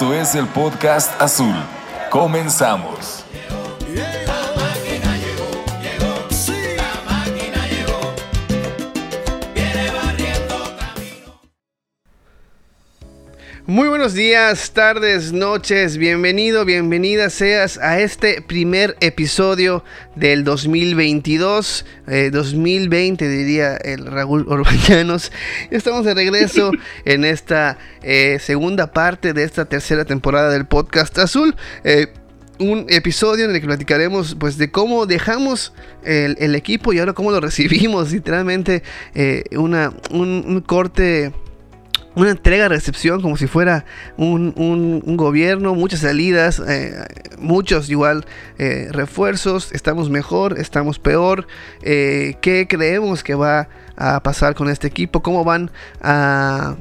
Esto es el podcast azul. Comenzamos. Buenos días, tardes, noches, bienvenido, bienvenida seas a este primer episodio del 2022, 2020 eh, diría el Raúl Orbañanos. Estamos de regreso en esta eh, segunda parte de esta tercera temporada del podcast azul. Eh, un episodio en el que platicaremos pues de cómo dejamos el, equipo y ahora cómo lo recibimos, literalmente una, un corte una entrega-recepción como si fuera un, gobierno, muchas salidas, eh, muchos igual eh, refuerzos, estamos mejor, estamos peor, eh, qué creemos que va a pasar con este equipo, cómo van a,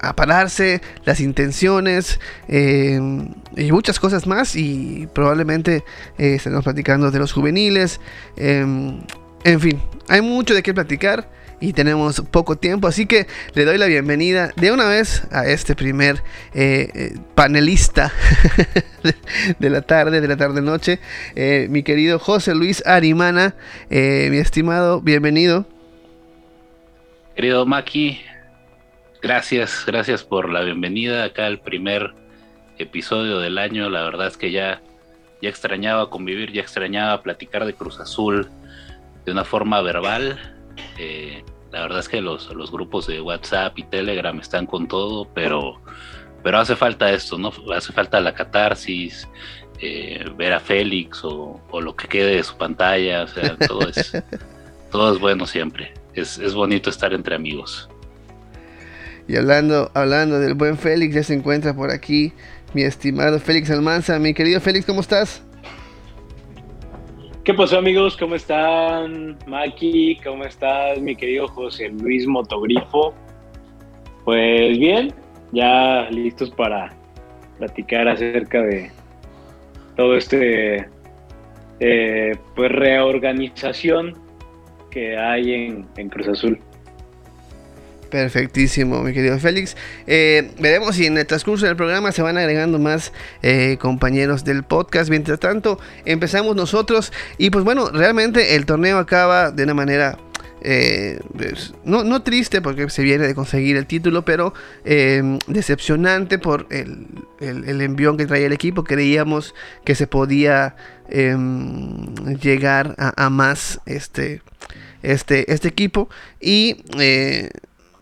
a pararse, las intenciones y muchas cosas más y probablemente estaremos platicando de los juveniles, en fin, hay mucho de qué platicar y tenemos poco tiempo, así que le doy la bienvenida de una vez a este primer eh, eh, panelista de la tarde, de la tarde-noche, eh, mi querido José Luis Arimana, mi estimado, bienvenido. Querido Maki, gracias, gracias por la bienvenida acá al primer episodio del año, la verdad es que ya, ya extrañaba convivir, ya extrañaba platicar de Cruz Azul de una forma verbal eh, la verdad es que los, los, grupos de WhatsApp y Telegram están con todo, pero, pero hace falta esto, ¿no? Hace falta la catarsis, eh, ver a Félix o, lo que quede de su pantalla, o sea, todo es, todo es bueno siempre. Es, es bonito estar entre amigos. Y hablando, hablando del buen Félix, ya se encuentra por aquí mi estimado Félix Almanza. Mi querido Félix, ¿cómo estás? ¿Qué pasó amigos? ¿Cómo están? Maki, ¿cómo estás mi querido José Luis Motogrifo? Pues bien, ya listos para platicar acerca de todo este eh, pues reorganización que hay en, en Cruz Azul. Perfectísimo, mi querido Félix. Eh, veremos si en el transcurso del programa se van agregando más eh, compañeros del podcast. Mientras tanto, empezamos nosotros. Y pues bueno, realmente el torneo acaba de una manera eh, pues, no, triste porque se viene de conseguir el título, pero decepcionante por el, el, envión que traía el equipo. Creíamos que se podía em, llegar a, a, más este, este, este equipo y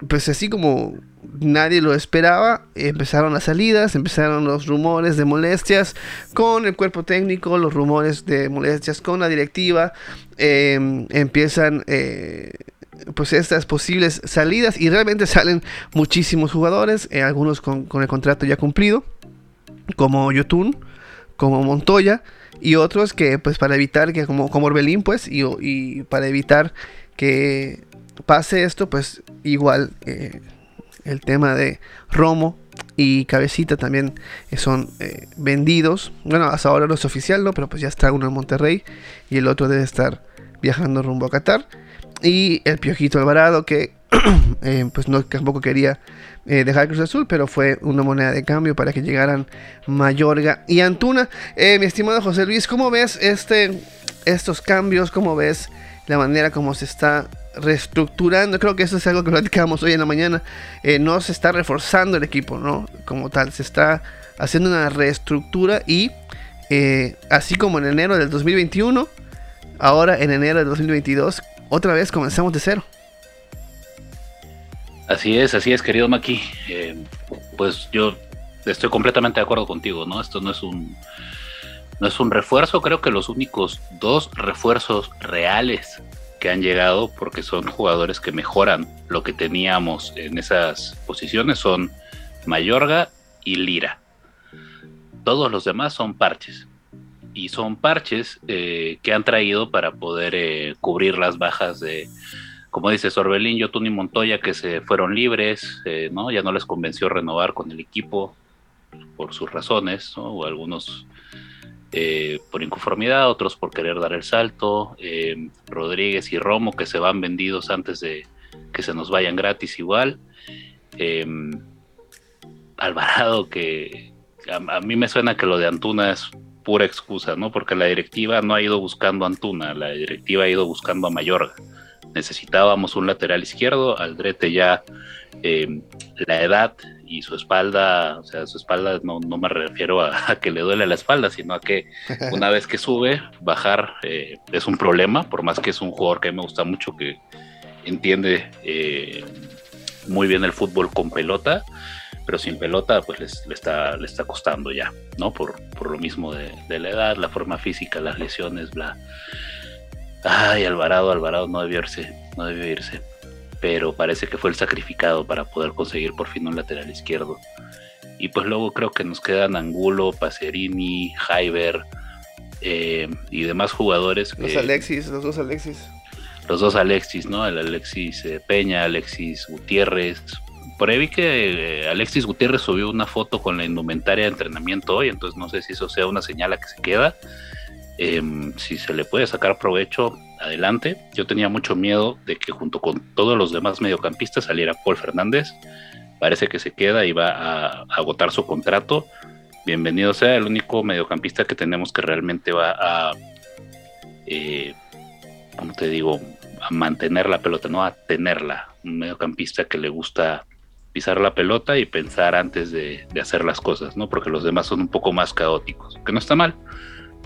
pues así como nadie lo esperaba, empezaron las salidas, empezaron los rumores de molestias con el cuerpo técnico, los rumores de molestias con la directiva, em, empiezan eh, pues estas posibles salidas y realmente salen muchísimos jugadores, eh, algunos con, el contrato ya cumplido, como Yotun, como Montoya y otros que pues para evitar que como, como Orbelín pues y, y para evitar que pase esto, pues igual eh, el tema de Romo y Cabecita también son eh, vendidos. Bueno, hasta ahora no es oficial, ¿no? Pero pues ya está uno en Monterrey y el otro debe estar viajando rumbo a Qatar. Y el Piojito Alvarado que eh, pues no tampoco quería dejar Cruz Azul, pero fue una moneda de cambio para que llegaran Mayorga y Antuna. mi estimado José Luis, ¿cómo ves este, estos cambios? ¿Cómo ves la manera como se está reestructurando, creo que eso es algo que platicábamos hoy en la mañana, eh, no se está reforzando el equipo, ¿no? Como tal, se está haciendo una reestructura y eh, así como en enero del 2021, ahora en enero del 2022, otra vez comenzamos de cero. Así es, así es, querido Maki. Eh, pues yo estoy completamente de acuerdo contigo, ¿no? Esto no es un no es un refuerzo, creo que los únicos dos refuerzos reales han llegado, porque son jugadores que mejoran lo que teníamos en esas posiciones, son Mayorga y Lira. Todos los demás son parches. Y son parches eh, que han traído para poder eh, cubrir las bajas de, como dice Sorbelín, Yotun y Montoya, que se fueron libres, eh, ¿no? Ya no les convenció renovar con el equipo por sus razones, O algunos eh, por inconformidad, otros por querer dar el salto, eh, Rodríguez y Romo que se van vendidos antes de que se nos vayan gratis igual. Em, Alvarado que a, mí me suena que lo de Antuna es pura excusa, ¿no? Porque la directiva no ha ido buscando a Antuna, la directiva ha ido buscando a Mayorga. Necesitábamos un lateral izquierdo, Aldrete ya eh, la edad y su espalda, o sea, su espalda no, me refiero a, que le duele la espalda, sino a que una vez que sube, bajar eh, es un problema, por más que es un jugador que me gusta mucho, que entiende eh, muy bien el fútbol con pelota, pero sin pelota pues le, está, le está costando ya, ¿no? Por, lo mismo de, la edad, la forma física, las lesiones, bla. Ay, Alvarado, Alvarado no debió irse, no debió irse pero parece que fue el sacrificado para poder conseguir por fin un lateral izquierdo. Y pues luego creo que nos quedan Angulo, Pacerini, Jaiber eh, y demás jugadores. Los Alexis, los dos Alexis. Los dos Alexis, ¿no? El Alexis eh, Peña, Alexis Gutiérrez. Por ahí vi que eh, Alexis Gutiérrez subió una foto con la indumentaria de entrenamiento hoy, entonces no sé si eso sea una señal a que se queda. Em, si se le puede sacar provecho, adelante. Yo tenía mucho miedo de que junto con todos los demás mediocampistas saliera Paul Fernández. Parece que se queda y va a, agotar su contrato. Bienvenido sea el único mediocampista que tenemos que realmente va a, eh, ¿cómo te digo? A mantener la pelota, no a tenerla. Un mediocampista que le gusta pisar la pelota y pensar antes de, de hacer las cosas, ¿no? Porque los demás son un poco más caóticos, que no está mal,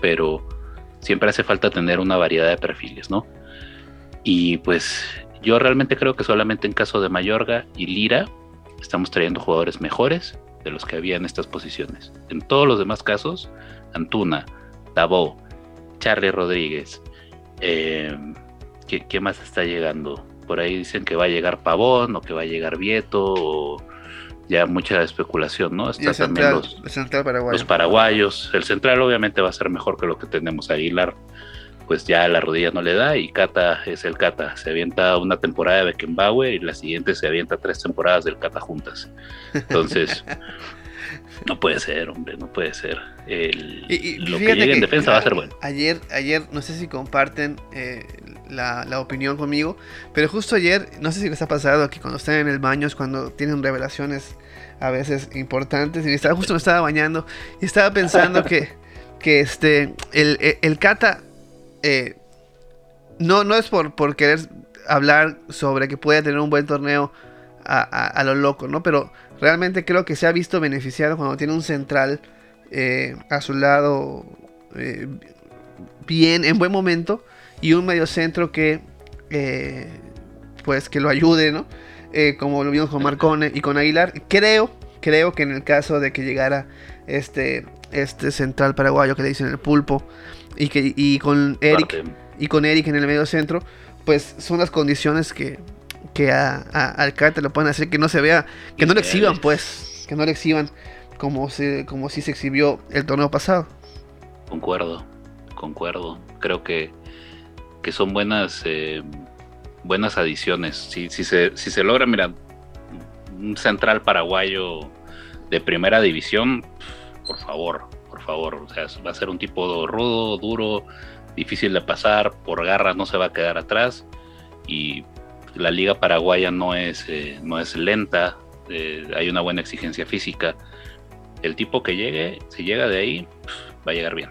pero siempre hace falta tener una variedad de perfiles, ¿no? Y pues yo realmente creo que solamente en caso de Mayorga y Lira estamos trayendo jugadores mejores de los que había en estas posiciones. En todos los demás casos, Antuna, Tabó, Charlie Rodríguez, eh, ¿qué, más está llegando? Por ahí dicen que va a llegar Pavón o que va a llegar Vieto o ya mucha especulación, ¿no? Está también los, los, paraguayos. El central obviamente va a ser mejor que lo que tenemos. Aguilar, pues ya la rodilla no le da y Cata es el Cata. Se avienta una temporada de Beckenbauer y la siguiente se avienta tres temporadas del Cata juntas. Entonces, no puede ser, hombre, no puede ser. lo que llegue en defensa va a ser bueno. Ayer, ayer, no sé si comparten eh, la, la, opinión conmigo, pero justo ayer, no sé si les ha pasado que cuando están en el baño es cuando tienen revelaciones a veces importantes. Y estaba, justo me estaba bañando y estaba pensando que, que este, el, el, Kata eh, no, no es por, por querer hablar sobre que puede tener un buen torneo a, a, lo loco, ¿no? Pero realmente creo que se ha visto beneficiado cuando tiene un central eh, a su lado eh, bien, en buen momento, y un medio centro que, pues, que lo ayude, ¿no? Eh, como lo vimos con Marcone y con Aguilar. Creo, creo que en el caso de que llegara este, este central paraguayo que le dicen el pulpo y, que, y con Eric y con Eric en el medio centro, pues son las condiciones que, que a, al Cata lo pueden hacer que no se vea, que no lo exhiban, pues, que no lo exhiban como, se, como si se exhibió el torneo pasado. Concuerdo, concuerdo. Creo que, que son buenas. Eh, buenas adiciones. Si, si, se, si se logra, mira, un central paraguayo de primera división, por favor, por favor. O sea, va a ser un tipo rudo, duro, difícil de pasar, por garra no se va a quedar atrás. Y la liga paraguaya no es, eh, no es lenta, eh, hay una buena exigencia física. El tipo que llegue, si llega de ahí, va a llegar bien.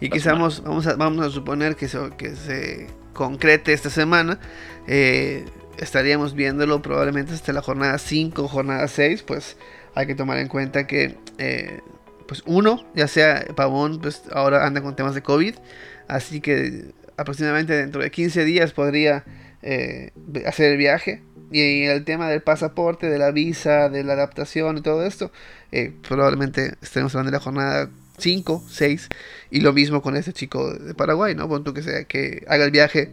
Y quizás vamos a, vamos a suponer que que se concrete esta semana. Eh, estaríamos viéndolo probablemente hasta la jornada 5, jornada 6, pues hay que tomar en cuenta que, eh, pues uno, ya sea Pavón, pues ahora anda con temas de COVID, así que aproximadamente dentro de 15 días podría eh, hacer el viaje. Y el tema del pasaporte, de la visa, de la adaptación y todo esto, probablemente estemos hablando de la jornada 5, 6. Y lo mismo con este chico de Paraguay, ¿no? Pon que sea que haga el viaje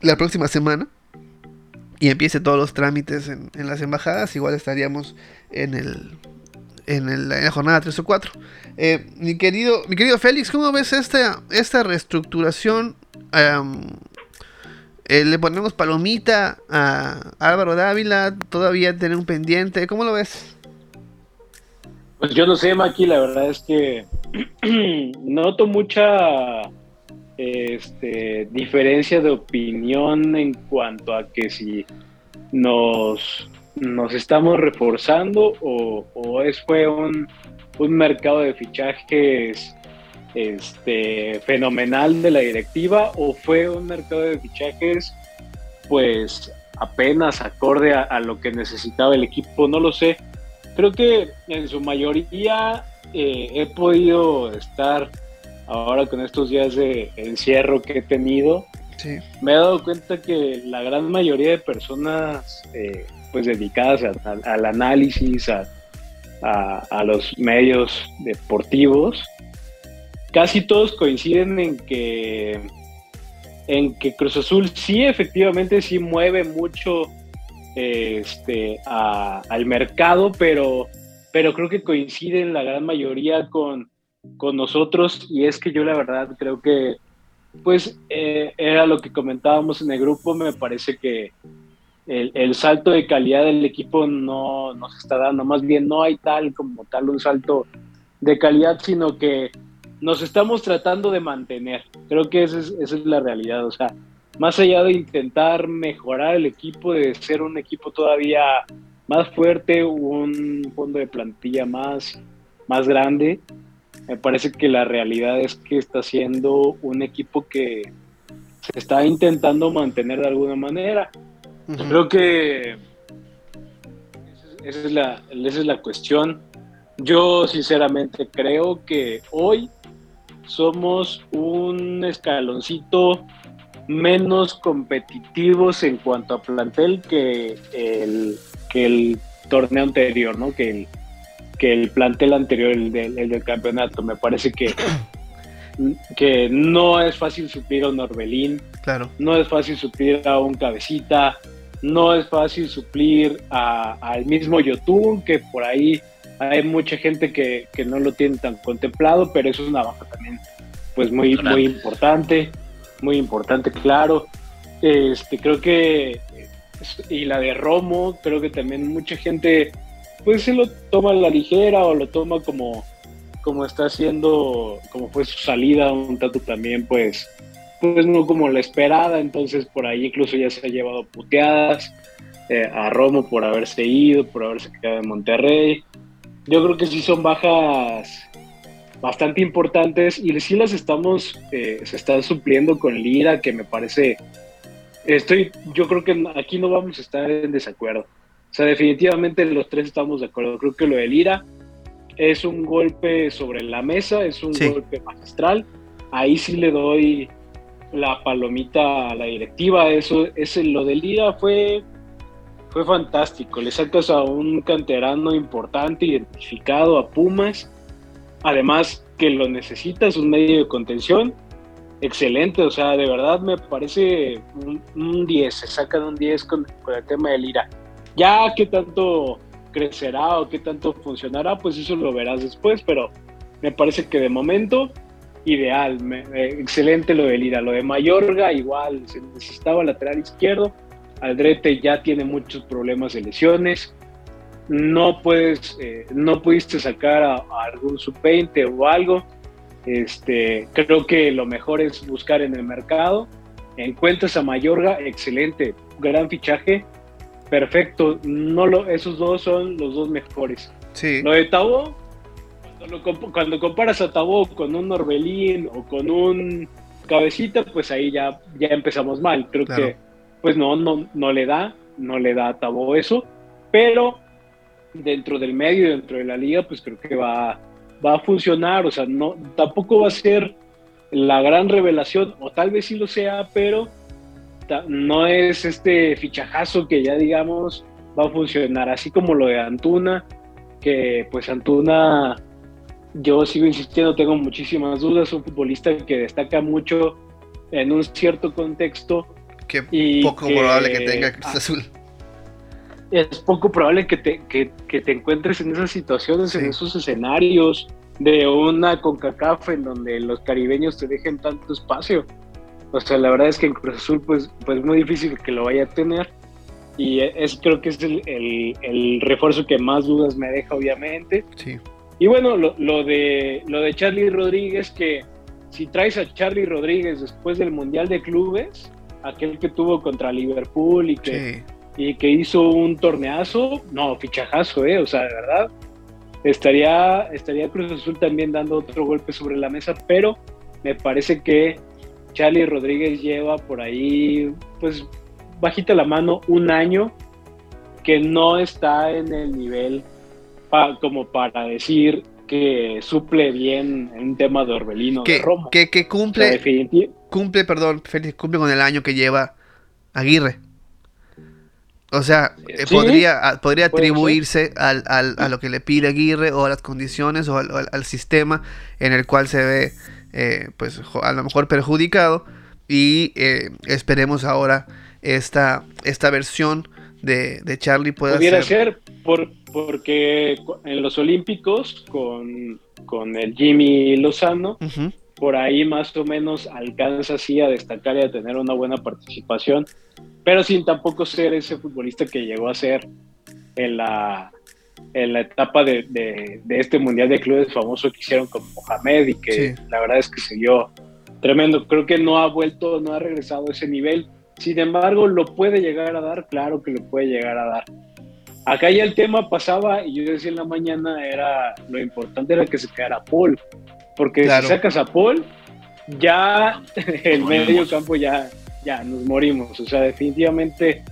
la próxima semana y empiece todos los trámites en, las embajadas, igual estaríamos en el en, la jornada 3 o 4. Eh, mi, querido, mi querido Félix, ¿cómo ves esta, esta reestructuración? Eh, le ponemos palomita a Álvaro Dávila, todavía tiene un pendiente, ¿cómo lo ves? Pues yo no sé, Maki, la verdad es que noto mucha este, diferencia de opinión en cuanto a que si nos, nos estamos reforzando o, es, fue un, un, mercado de fichajes este, fenomenal de la directiva o fue un mercado de fichajes pues apenas acorde a, lo que necesitaba el equipo, no lo sé. Creo que en su mayoría eh, he podido estar ahora con estos días de encierro que he tenido. Me he dado cuenta que la gran mayoría de personas eh, pues dedicadas al análisis, a, a, los medios deportivos, casi todos coinciden en que en que Cruz Azul sí efectivamente sí mueve mucho este, al mercado, pero, pero creo que coinciden la gran mayoría con, con nosotros y es que yo la verdad creo que pues eh, era lo que comentábamos en el grupo, me parece que el, salto de calidad del equipo no, no, está dando, más bien no hay tal como tal un salto de calidad, sino que nos estamos tratando de mantener. Creo que esa es, esa es la realidad, o sea, más allá de intentar mejorar el equipo, de ser un equipo todavía más fuerte, un fondo de plantilla más, más grande, me parece que la realidad es que está siendo un equipo que se está intentando mantener de alguna manera. Creo que esa es, la, esa es la cuestión. Yo sinceramente creo que hoy somos un escaloncito menos competitivos en cuanto a plantel que el, que el torneo anterior, ¿no? Que el, que el plantel anterior, el, del campeonato. Me parece que, que no es fácil suplir a un Orbelín, claro. no es fácil suplir a un Cabecita, no es fácil suplir al mismo Yotun, que por ahí hay mucha gente que, no lo tiene tan contemplado, pero eso es una baja también pues muy, muy importante, muy importante, claro. Este, creo que, y la de Romo, creo que también mucha gente pues se lo toma a la ligera o lo toma como, como está haciendo, como fue su salida, un tanto también pues pues no como la esperada, entonces por ahí incluso ya se ha llevado puteadas eh, a Romo por haberse ido, por haberse quedado en Monterrey. Yo creo que sí son bajas bastante importantes y sí las estamos, eh, se están supliendo con Lira, que me parece, estoy, yo creo que aquí no vamos a estar en desacuerdo. O sea, definitivamente los tres estamos de acuerdo. Creo que lo de Lira es un golpe sobre la mesa, es un golpe magistral. Ahí sí le doy la palomita a la directiva. Eso, ese, lo del día fue, fue fantástico. Le sacas a un canterano importante, identificado a Pumas. Además que lo necesitas, un medio de contención. Excelente, o sea, de verdad me parece un, 10, se sacan un 10 con, el tema del IRA. Ya qué tanto crecerá o qué tanto funcionará, pues eso lo verás después, pero me parece que de momento ideal, eh, excelente lo de Lira. Lo de Mayorga, igual, se necesitaba lateral izquierdo. Aldrete ya tiene muchos problemas de lesiones. No puedes, eh, no pudiste sacar a, algún sub-20 o algo. Este, creo que lo mejor es buscar en el mercado. Encuentras a Mayorga, excelente, gran fichaje, perfecto. No lo, esos dos son los dos mejores. Sí. Lo de Tabo, cuando, comparas a Tabó con un Norbelín o con un Cabecita, pues ahí ya, ya empezamos mal. Creo que pues no, no, no le da, no le da a Tabó eso, pero dentro del medio, dentro de la liga, pues creo que va, va a funcionar, o sea, no, tampoco va a ser la gran revelación, o tal vez sí lo sea, pero no es este fichajazo que ya digamos va a funcionar, así como lo de Antuna, que pues Antuna yo sigo insistiendo, tengo muchísimas dudas. Un futbolista que destaca mucho en un cierto contexto. Qué poco probable que tenga Cruz Azul. Es poco probable que te, que, te encuentres en esas situaciones, en esos escenarios de una CONCACAF en donde los caribeños te dejen tanto espacio. O sea, la verdad es que en Cruz Azul, pues, pues muy difícil que lo vaya a tener. Y es, creo que es el, el, el refuerzo que más dudas me deja, obviamente. Sí. Y bueno, lo, de, lo de Charlie Rodríguez, que si traes a Charlie Rodríguez después del Mundial de Clubes, aquel que tuvo contra Liverpool y que y que hizo un torneazo, no, fichajazo, ¿eh? O sea, de verdad, estaría, estaría Cruz Azul también dando otro golpe sobre la mesa, pero me parece que Charlie Rodríguez lleva por ahí, pues, bajita la mano, un año que no está en el nivel como para decir que suple bien en un tema de Orbelino que, de Romo. Que, cumple, cumple, perdón, Félix, cumple con el año que lleva Aguirre. O sea, eh, podría, podría atribuirse al, al, a lo que le pide Aguirre o a las condiciones o al, sistema en el cual se ve, eh, pues, a lo mejor perjudicado. Y eh, esperemos ahora esta, esta versión de, de Charlie pueda Pudiera ser, por, porque en los Olímpicos, con, con el Jimmy Lozano, por ahí más o menos alcanza así a destacar y a tener una buena participación, pero sin tampoco ser ese futbolista que llegó a ser en la, en la etapa de, de, este Mundial de Clubes famoso que hicieron con Mohamed y que la verdad es que se dio tremendo. Creo que no ha vuelto, no ha regresado a ese nivel. Sin embargo, lo puede llegar a dar, claro que lo puede llegar a dar. Acá ya el tema pasaba y yo decía en la mañana era lo importante era que se quedara Paul, porque si sacas a Paul, ya el medio campo ya, ya nos morimos. O sea, definitivamente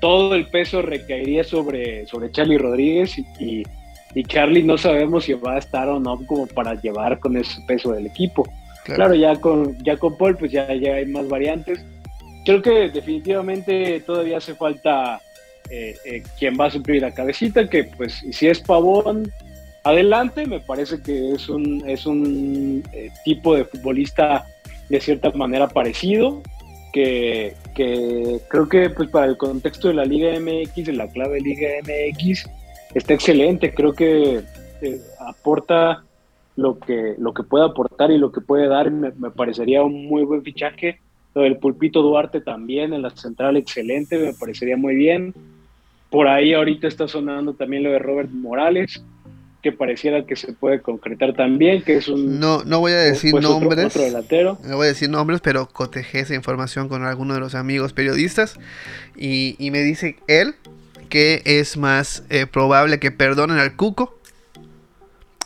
todo el peso recaería sobre, sobre Charlie Rodríguez y, y, Charlie no sabemos si va a estar o no como para llevar con ese peso del equipo. Claro, ya, con, ya con Paul pues ya, ya hay más variantes. Creo que definitivamente todavía hace falta eh, eh, quien va a suplir la cabecita, que pues si es Pavón, adelante, me parece que es un, es un eh, tipo de futbolista de cierta manera parecido, que, creo que pues para el contexto de la Liga MX, de la clave Liga MX, está excelente, creo que aporta lo que, lo que puede aportar y lo que puede dar, me, me parecería un muy buen fichaje. Lo del Pulpito Duarte también en la central, excelente, me parecería muy bien. Por ahí ahorita está sonando también lo de Robert Morales, que pareciera que se puede concretar también, que es un... No, no voy a decir nombres. No voy a decir nombres, pero cotejé esa información con alguno de los amigos periodistas y, me dice él que es más eh, probable que perdonen al Cuco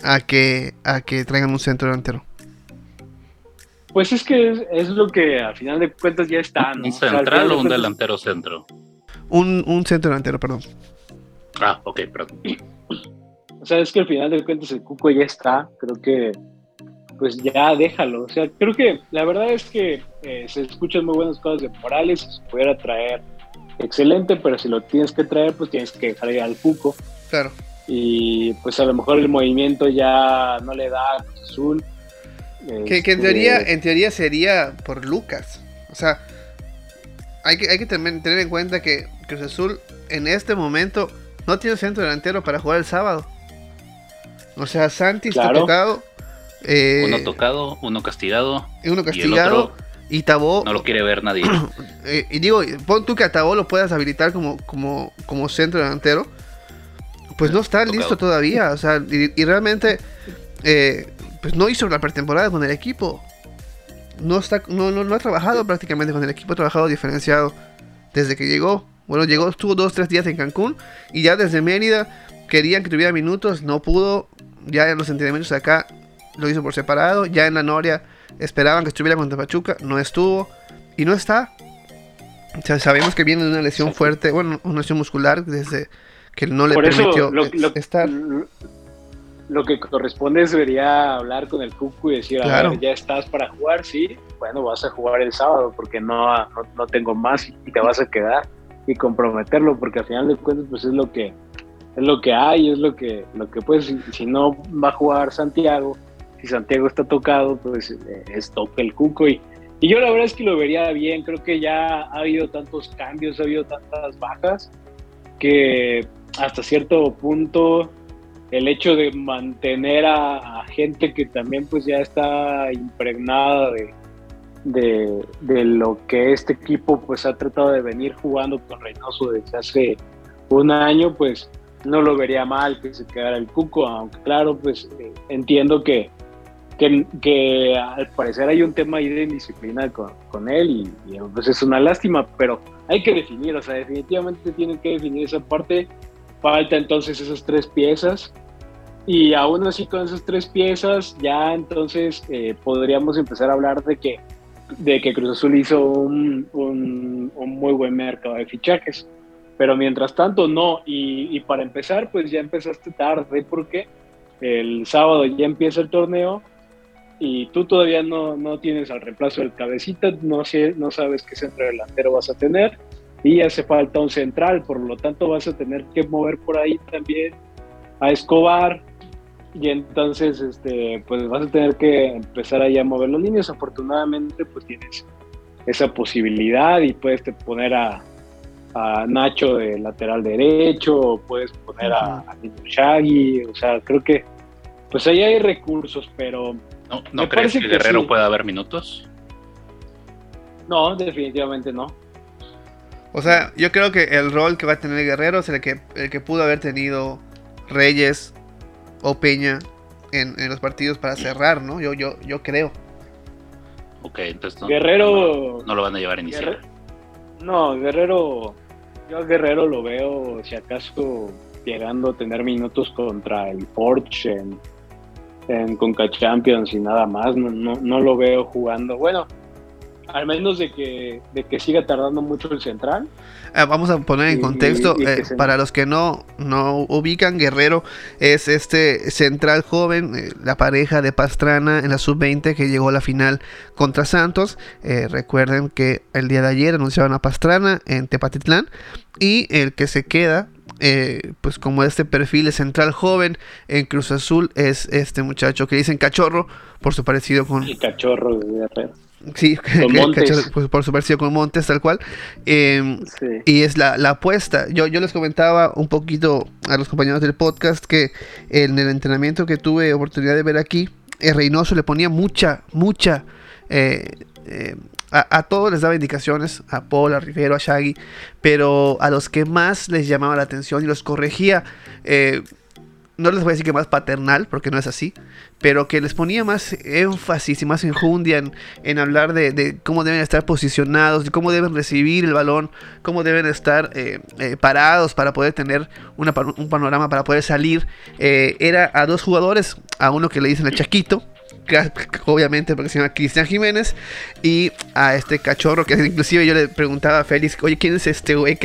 a que, a que traigan un centro delantero. Pues es que es, lo que al final de cuentas ya está. ¿Un central o, un delantero centro? Un, un centro delantero, perdón. Ah, ok, perdón. O sea, es que al final de cuentas el Cuco ya está. Creo que, pues ya déjalo. O sea, creo que la verdad es que eh, se escuchan muy buenas cosas de Morales. Se pudiera traer excelente, pero si lo tienes que traer, pues tienes que dejar al Cuco. Claro. Y pues a lo mejor el movimiento ya no le da a Azul que, en, teoría, este, en teoría sería por Lucas. O sea, hay que, hay que tener en cuenta que Cruz Azul en este momento no tiene centro delantero para jugar el sábado. O sea, Santi está tocado. Eh, uno tocado, uno castigado. Uno castigado. Y, Tabó. No lo quiere ver nadie. Eh, y digo, pon tú que a Tabó lo puedas habilitar como, como, como centro delantero. Pues no está listo todavía. O sea, y, realmente eh, pues no hizo la pretemporada con el equipo. No, está, no, no, ha trabajado prácticamente con el equipo, ha trabajado diferenciado desde que llegó. Bueno, llegó, estuvo dos, tres días en Cancún y ya desde Mérida querían que tuviera minutos, no pudo. Ya en los entrenamientos de acá lo hizo por separado. Ya en la Noria esperaban que estuviera contra Pachuca, no estuvo y no está. sabemos que viene de una lesión fuerte, bueno, una lesión muscular desde que no le permitió estar lo que corresponde sería hablar con el Cucu y decir, a ver, ya estás para jugar, sí, bueno, vas a jugar el sábado porque no, no, tengo más y te vas a quedar y comprometerlo porque al final de cuentas pues es lo que es lo que hay, es lo que lo que pues si, no va a jugar Santiago, si Santiago está tocado, pues eh, es toque el Cuco. Y, y yo la verdad es que lo vería bien, creo que ya ha habido tantos cambios, ha habido tantas bajas que hasta cierto punto el hecho de mantener a, gente que también pues ya está impregnada de, de, lo que este equipo pues ha tratado de venir jugando con Reynoso desde hace un año, pues no lo vería mal que se quedara el Cuco, aunque claro, pues eh, entiendo que que, al parecer hay un tema ahí de indisciplina con, él y, pues es una lástima, pero hay que definir, o sea, definitivamente tienen que definir esa parte. Falta entonces esas tres piezas y aún así con esas tres piezas ya entonces eh, podríamos empezar a hablar de que, de que Cruz Azul hizo un, un, muy buen mercado de fichajes. Pero mientras tanto no, y, y para empezar pues ya empezaste tarde porque el sábado ya empieza el torneo y tú todavía no, no tienes al reemplazo del cabecita, no, sé, no sabes qué centro delantero vas a tener. Y hace falta un central, por lo tanto vas a tener que mover por ahí también a Escobar. Y entonces este pues vas a tener que empezar ahí a mover los líneas, afortunadamente pues tienes esa posibilidad y puedes poner a, a Nacho de lateral derecho, o puedes poner a, a Shaggy, o sea, creo que pues ahí hay recursos, pero ¿No, crees que, Guerrero pueda haber minutos? No, definitivamente no. O sea, yo creo que el rol que va a tener Guerrero es el que, el que pudo haber tenido Reyes o Peña en, los partidos para cerrar, ¿no? Yo, yo, yo creo. Ok, entonces no, Guerrero, no, lo van a llevar a iniciar. no, Guerrero, yo a Guerrero lo veo, si acaso, llegando a tener minutos contra el Porsche en, en Conca Champions y nada más, no, no, lo veo jugando. Bueno, al menos de que, de que siga tardando mucho el central. Ah, vamos a poner en contexto, eh, para los que no, no ubican, Guerrero es este central joven, eh, la pareja de Pastrana en la sub-20 que llegó a la final contra Santos. Eh, recuerden que el día de ayer anunciaban a Pastrana en Tepatitlán y el que se queda eh, pues como este perfil central joven en Cruz Azul es este muchacho que dicen cachorro por su parecido con... El cachorro de Sí, pues, por su parecido con Montes, tal cual. Em, y es la, apuesta. Yo, yo les comentaba un poquito a los compañeros del podcast que en el entrenamiento que tuve oportunidad de ver aquí, el Reynoso le ponía mucha, mucha eh, eh, a, todos les daba indicaciones, a Paul, a Rivero, a Shaggy, pero a los que más les llamaba la atención y los corregía, eh, no les voy a decir que más paternal, porque no es así, pero que les ponía más énfasis y más enjundia en, hablar de, cómo deben estar posicionados, de cómo deben recibir el balón, cómo deben estar eh, eh, parados para poder tener un panorama, para poder salir. era a dos jugadores, a uno que le dicen el Chaquito, obviamente porque se llama Cristian Jiménez, y a este cachorro, que inclusive yo le preguntaba a Félix, oye, ¿quién es este güey?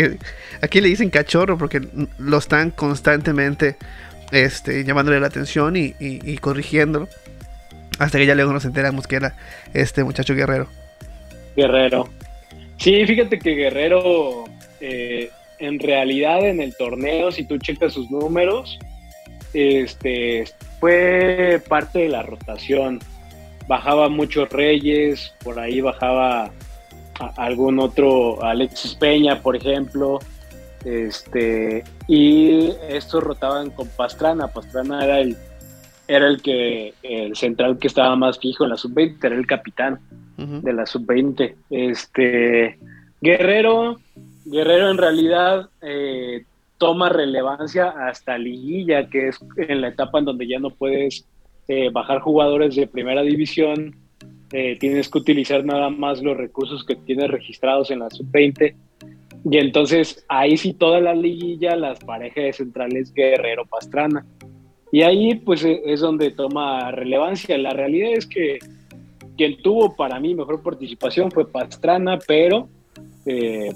¿A quién le dicen cachorro? Porque lo están constantemente este, llamándole la atención y, corrigiéndolo. Hasta que ya luego nos enteramos que era este muchacho Guerrero. Guerrero. Sí, fíjate que Guerrero, eh, en realidad en el torneo, si tú checas sus números, este, fue parte de la rotación. Bajaba muchos Reyes, por ahí bajaba algún otro, Alexis Peña, por ejemplo. Este, y estos rotaban con Pastrana. Pastrana era el, era el que el central que estaba más fijo en la sub-20, era el capitán de la sub-20. Este, Guerrero, Guerrero en realidad eh, toma relevancia hasta liguilla, que es en la etapa en donde ya no puedes eh, bajar jugadores de primera división, eh, tienes que utilizar nada más los recursos que tienes registrados en la sub-20. Y entonces ahí sí toda la liguilla, las parejas de centrales Guerrero Pastrana. Y ahí pues e, es donde toma relevancia. La realidad es que quien tuvo para mí mejor participación fue Pastrana, pero eh,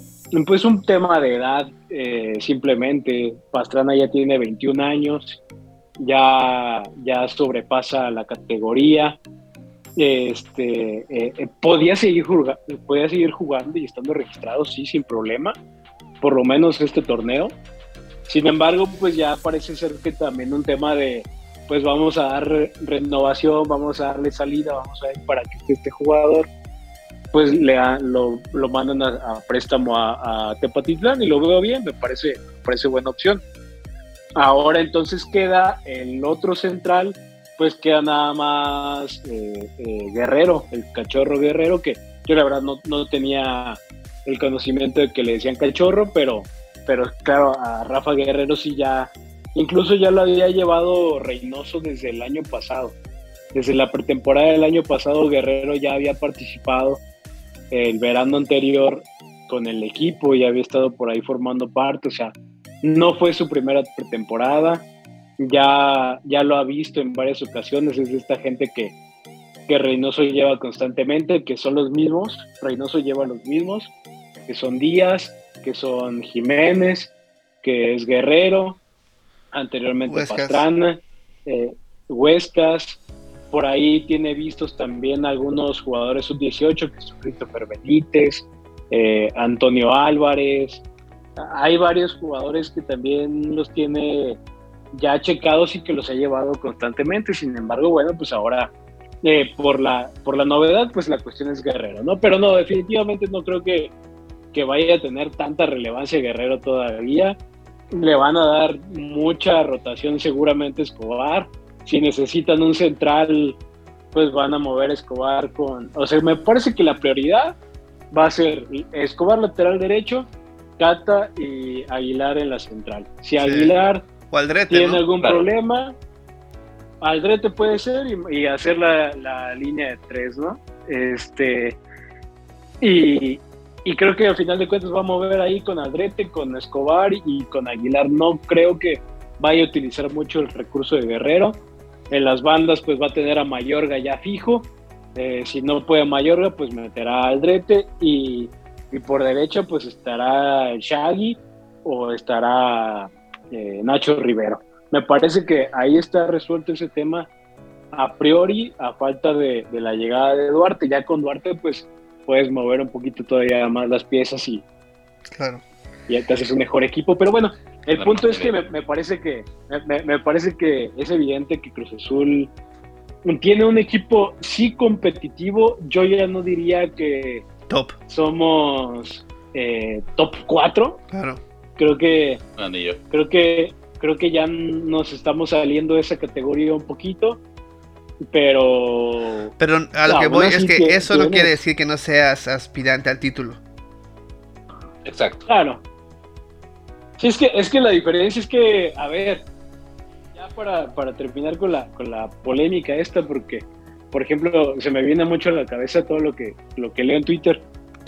pues un tema de edad, eh, simplemente. Pastrana ya tiene 21 años, ya, ya sobrepasa la categoría. Este, eh, eh, podía, seguir jugando, podía seguir jugando y estando registrado, sí, sin problema, por lo menos este torneo. Sin embargo, pues ya parece ser que también un tema de, pues vamos a dar renovación, vamos a darle salida, vamos a ver para que este jugador pues le lo, lo, mandan a, préstamo a, Tepatitlán y lo veo bien, me parece, parece buena opción. Ahora entonces queda el otro central, pues queda nada más eh, eh, Guerrero, el cachorro Guerrero, que yo la verdad no, no, tenía el conocimiento de que le decían cachorro, pero, pero claro, a Rafa Guerrero sí ya, incluso ya lo había llevado Reynoso desde el año pasado. desde la pretemporada del año pasado Guerrero ya había participado el verano anterior con el equipo y había estado por ahí formando parte, o sea, no fue su primera pretemporada, ya, ya lo ha visto en varias ocasiones, es esta gente que, que Reynoso lleva constantemente, que son los mismos, Reynoso lleva los mismos, que son Díaz, que son Jiménez, que es Guerrero, anteriormente Pastrana, eh, Huescas, por ahí tiene vistos también algunos jugadores sub-18, que son Christopher Benítez, eh, Antonio Álvarez. Hay varios jugadores que también los tiene ya checados y que los ha llevado constantemente. Sin embargo, bueno, pues ahora eh, por, la, por la novedad, pues la cuestión es Guerrero, ¿no? Pero no, definitivamente no creo que, que vaya a tener tanta relevancia Guerrero todavía. Le van a dar mucha rotación seguramente Escobar si necesitan un central, pues van a mover Escobar con... O sea, me parece que la prioridad va a ser Escobar lateral derecho, Cata y Aguilar en la central. Si Aguilar tiene algún problema, Aldrete puede ser y, hacer la, línea de tres, ¿no? Este, y, y, creo que al final de cuentas va a mover ahí con Aldrete, con Escobar y con Aguilar. No creo que vaya a utilizar mucho el recurso de Guerrero. En las bandas pues va a tener a Mayorga ya fijo. Eh, si no puede Mayorga pues meterá a Aldrete y, por derecha pues estará Shaggy o estará eh, Nacho Rivero. Me parece que ahí está resuelto ese tema a priori a falta de, la llegada de Duarte. Ya con Duarte pues puedes mover un poquito todavía más las piezas y, claro. y te haces un mejor equipo. Pero bueno, el punto es que me, parece que me, parece que es evidente que Cruz Azul tiene un equipo sí competitivo. Yo ya no diría que top somos eh, top 4. Claro. Creo que creo que creo que ya nos estamos saliendo de esa categoría un poquito. Pero. Pero a lo que voy es que eso no quiere decir que no seas aspirante al título. Exacto. Claro. Sí, es que, es que la diferencia es que, a ver, ya para, para terminar con la, con la polémica esta, porque, por ejemplo, se me viene mucho a la cabeza todo lo que, lo que leo en Twitter.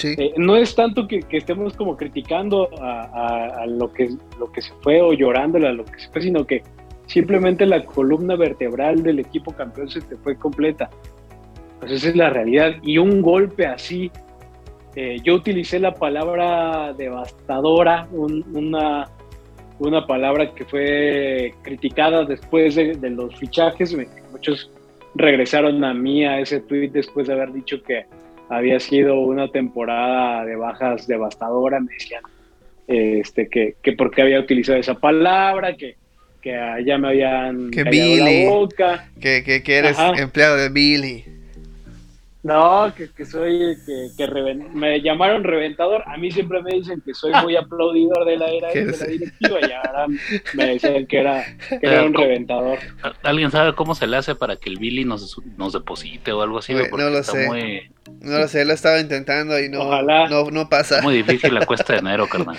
Eh, no es tanto que, estemos como criticando a, lo, que, lo que se fue o llorándole a lo que se fue, sino que simplemente la columna vertebral del equipo campeón se te fue completa. Pues esa es la realidad. Y un golpe así eh, yo utilicé la palabra devastadora, una, una palabra que fue criticada después de, los fichajes. Muchos regresaron a mí a ese tweet después de haber dicho que había sido una temporada de bajas devastadora. Me decían este, que, que porque había utilizado esa palabra, que, que ya me habían que Billy, la boca. Que, que, eres empleado de Billy. No, que, que soy, que, que me llamaron reventador. A mí siempre me dicen que soy muy aplaudidor de la era de la directiva y ahora me decían que era, que era un reventador. ¿Alguien sabe cómo se le hace para que el Billy nos, nos deposite o algo así? no lo sé. No lo sé, lo estaba intentando y no, no, no pasa. Es muy difícil la cuesta de enero, carnal.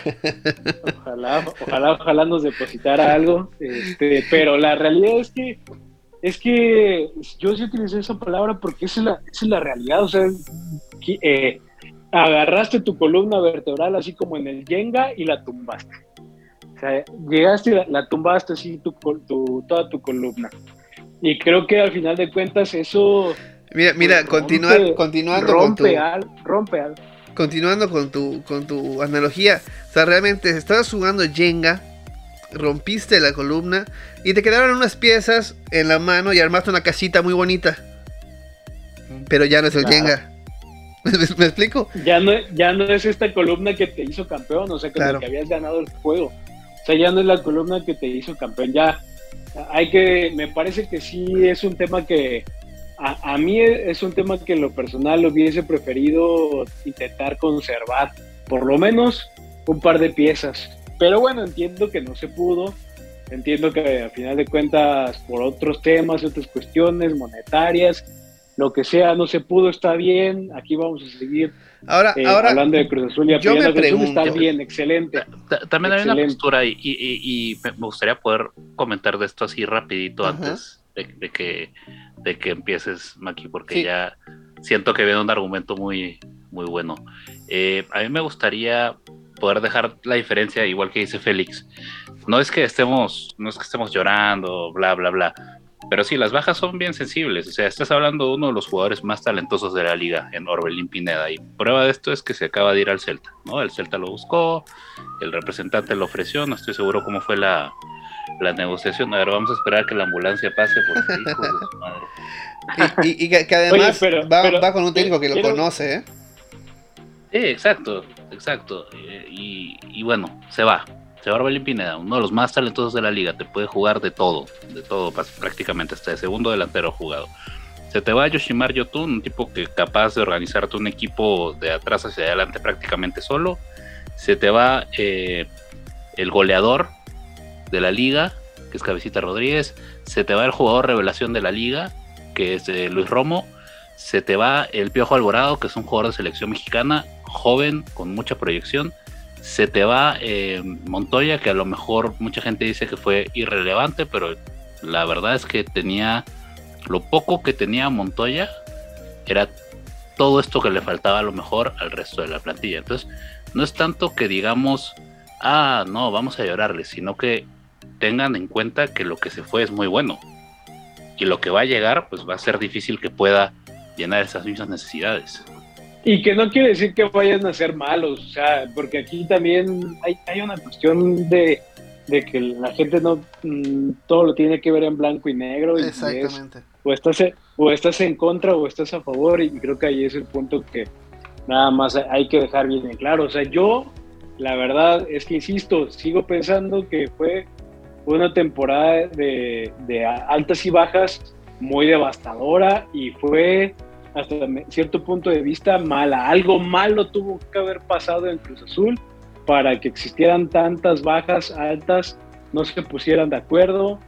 Ojalá, ojalá, ojalá nos depositara algo. Este, pero la realidad es que es que yo sí utilicé esa palabra porque esa es la, es la realidad. O sea, eh, agarraste tu columna vertebral así como en el Jenga y la tumbaste. O sea, llegaste y la, tumbaste así tu, toda tu columna. Y creo que al final de cuentas eso... Mira, mira, pues, continuando con tu... rompe Continuando con tu, con tu analogía, o sea, realmente estabas jugando Jenga rompiste la columna y te quedaron unas piezas en la mano y armaste una casita muy bonita. Pero ya no es el Jenga. ¿Me, explico? Ya no, ya no es esta columna que te hizo campeón, o sea, que, que habías ganado el juego. O sea, ya no es la columna que te hizo campeón. Ya hay que, me parece que sí es un tema que a, a mí es un tema que en lo personal hubiese preferido intentar conservar, por lo menos un par de piezas pero bueno, entiendo que no se pudo. Entiendo que al final de cuentas, por otros temas, otras cuestiones monetarias, lo que sea, no se pudo, está bien. Aquí vamos a seguir ahora, eh, ahora hablando de Cruz Azul y yo me pregunto, está bien, excelente. También hay una postura y, y, me gustaría poder comentar de esto así rapidito antes de, que, de que empieces, Maki, porque ya siento que viene un argumento muy, muy bueno. Eh, a mí me gustaría poder dejar la diferencia, igual que dice Félix. No es que estemos, no es que estemos llorando, bla, bla, bla. Pero sí, las bajas son bien sensibles. O sea, estás hablando de uno de los jugadores más talentosos de la liga, en Orbelín Pineda. Y prueba de esto es que se acaba de ir al Celta, ¿no? El Celta lo buscó, el representante lo ofreció, no estoy seguro cómo fue la, la negociación. A ver, vamos a esperar que la ambulancia pase por hijo de su madre. Y, que, además va, con un técnico que lo conoce, ¿eh? Sí, exacto, exacto. Eh, y, bueno, se va. Se va Orbelín Pineda, uno de los más talentosos de la liga. Te puede jugar de todo, de todo prácticamente, hasta de segundo delantero jugado. Se te va Yoshimar Yotun, un tipo que capaz de organizarte un equipo de atrás hacia adelante prácticamente solo. Se te va eh, el goleador de la liga, que es Cabecita Rodríguez. Se te va el jugador revelación de la liga, que es eh, Luis Romo. Se te va el Piojo Alborado, que es un jugador de selección mexicana joven, con mucha proyección. Se te va eh, Montoya, que a lo mejor mucha gente dice que fue irrelevante, pero la verdad es que tenía lo poco que tenía Montoya, era todo esto que le faltaba a lo mejor al resto de la plantilla. Entonces, no es tanto que digamos, ah, no, vamos a llorarle, sino que tengan en cuenta que lo que se fue es muy bueno. Y lo que va a llegar, pues va a ser difícil que pueda llenar esas mismas necesidades. Y que no quiere decir que vayan a ser malos, o sea, porque aquí también hay, hay una cuestión de, que la gente no mm, todo lo tiene que ver en blanco y negro. Y Exactamente. o, estás, o estás en contra o estás a favor, y creo que ahí es el punto que nada más hay que dejar bien en claro. O sea, yo, la verdad es que insisto, sigo pensando que fue una temporada de, de altas y bajas muy devastadora y fue hasta cierto punto de vista mala. Algo malo tuvo que haber pasado en Cruz Azul para que existieran tantas bajas altas, no se pusieran de acuerdo,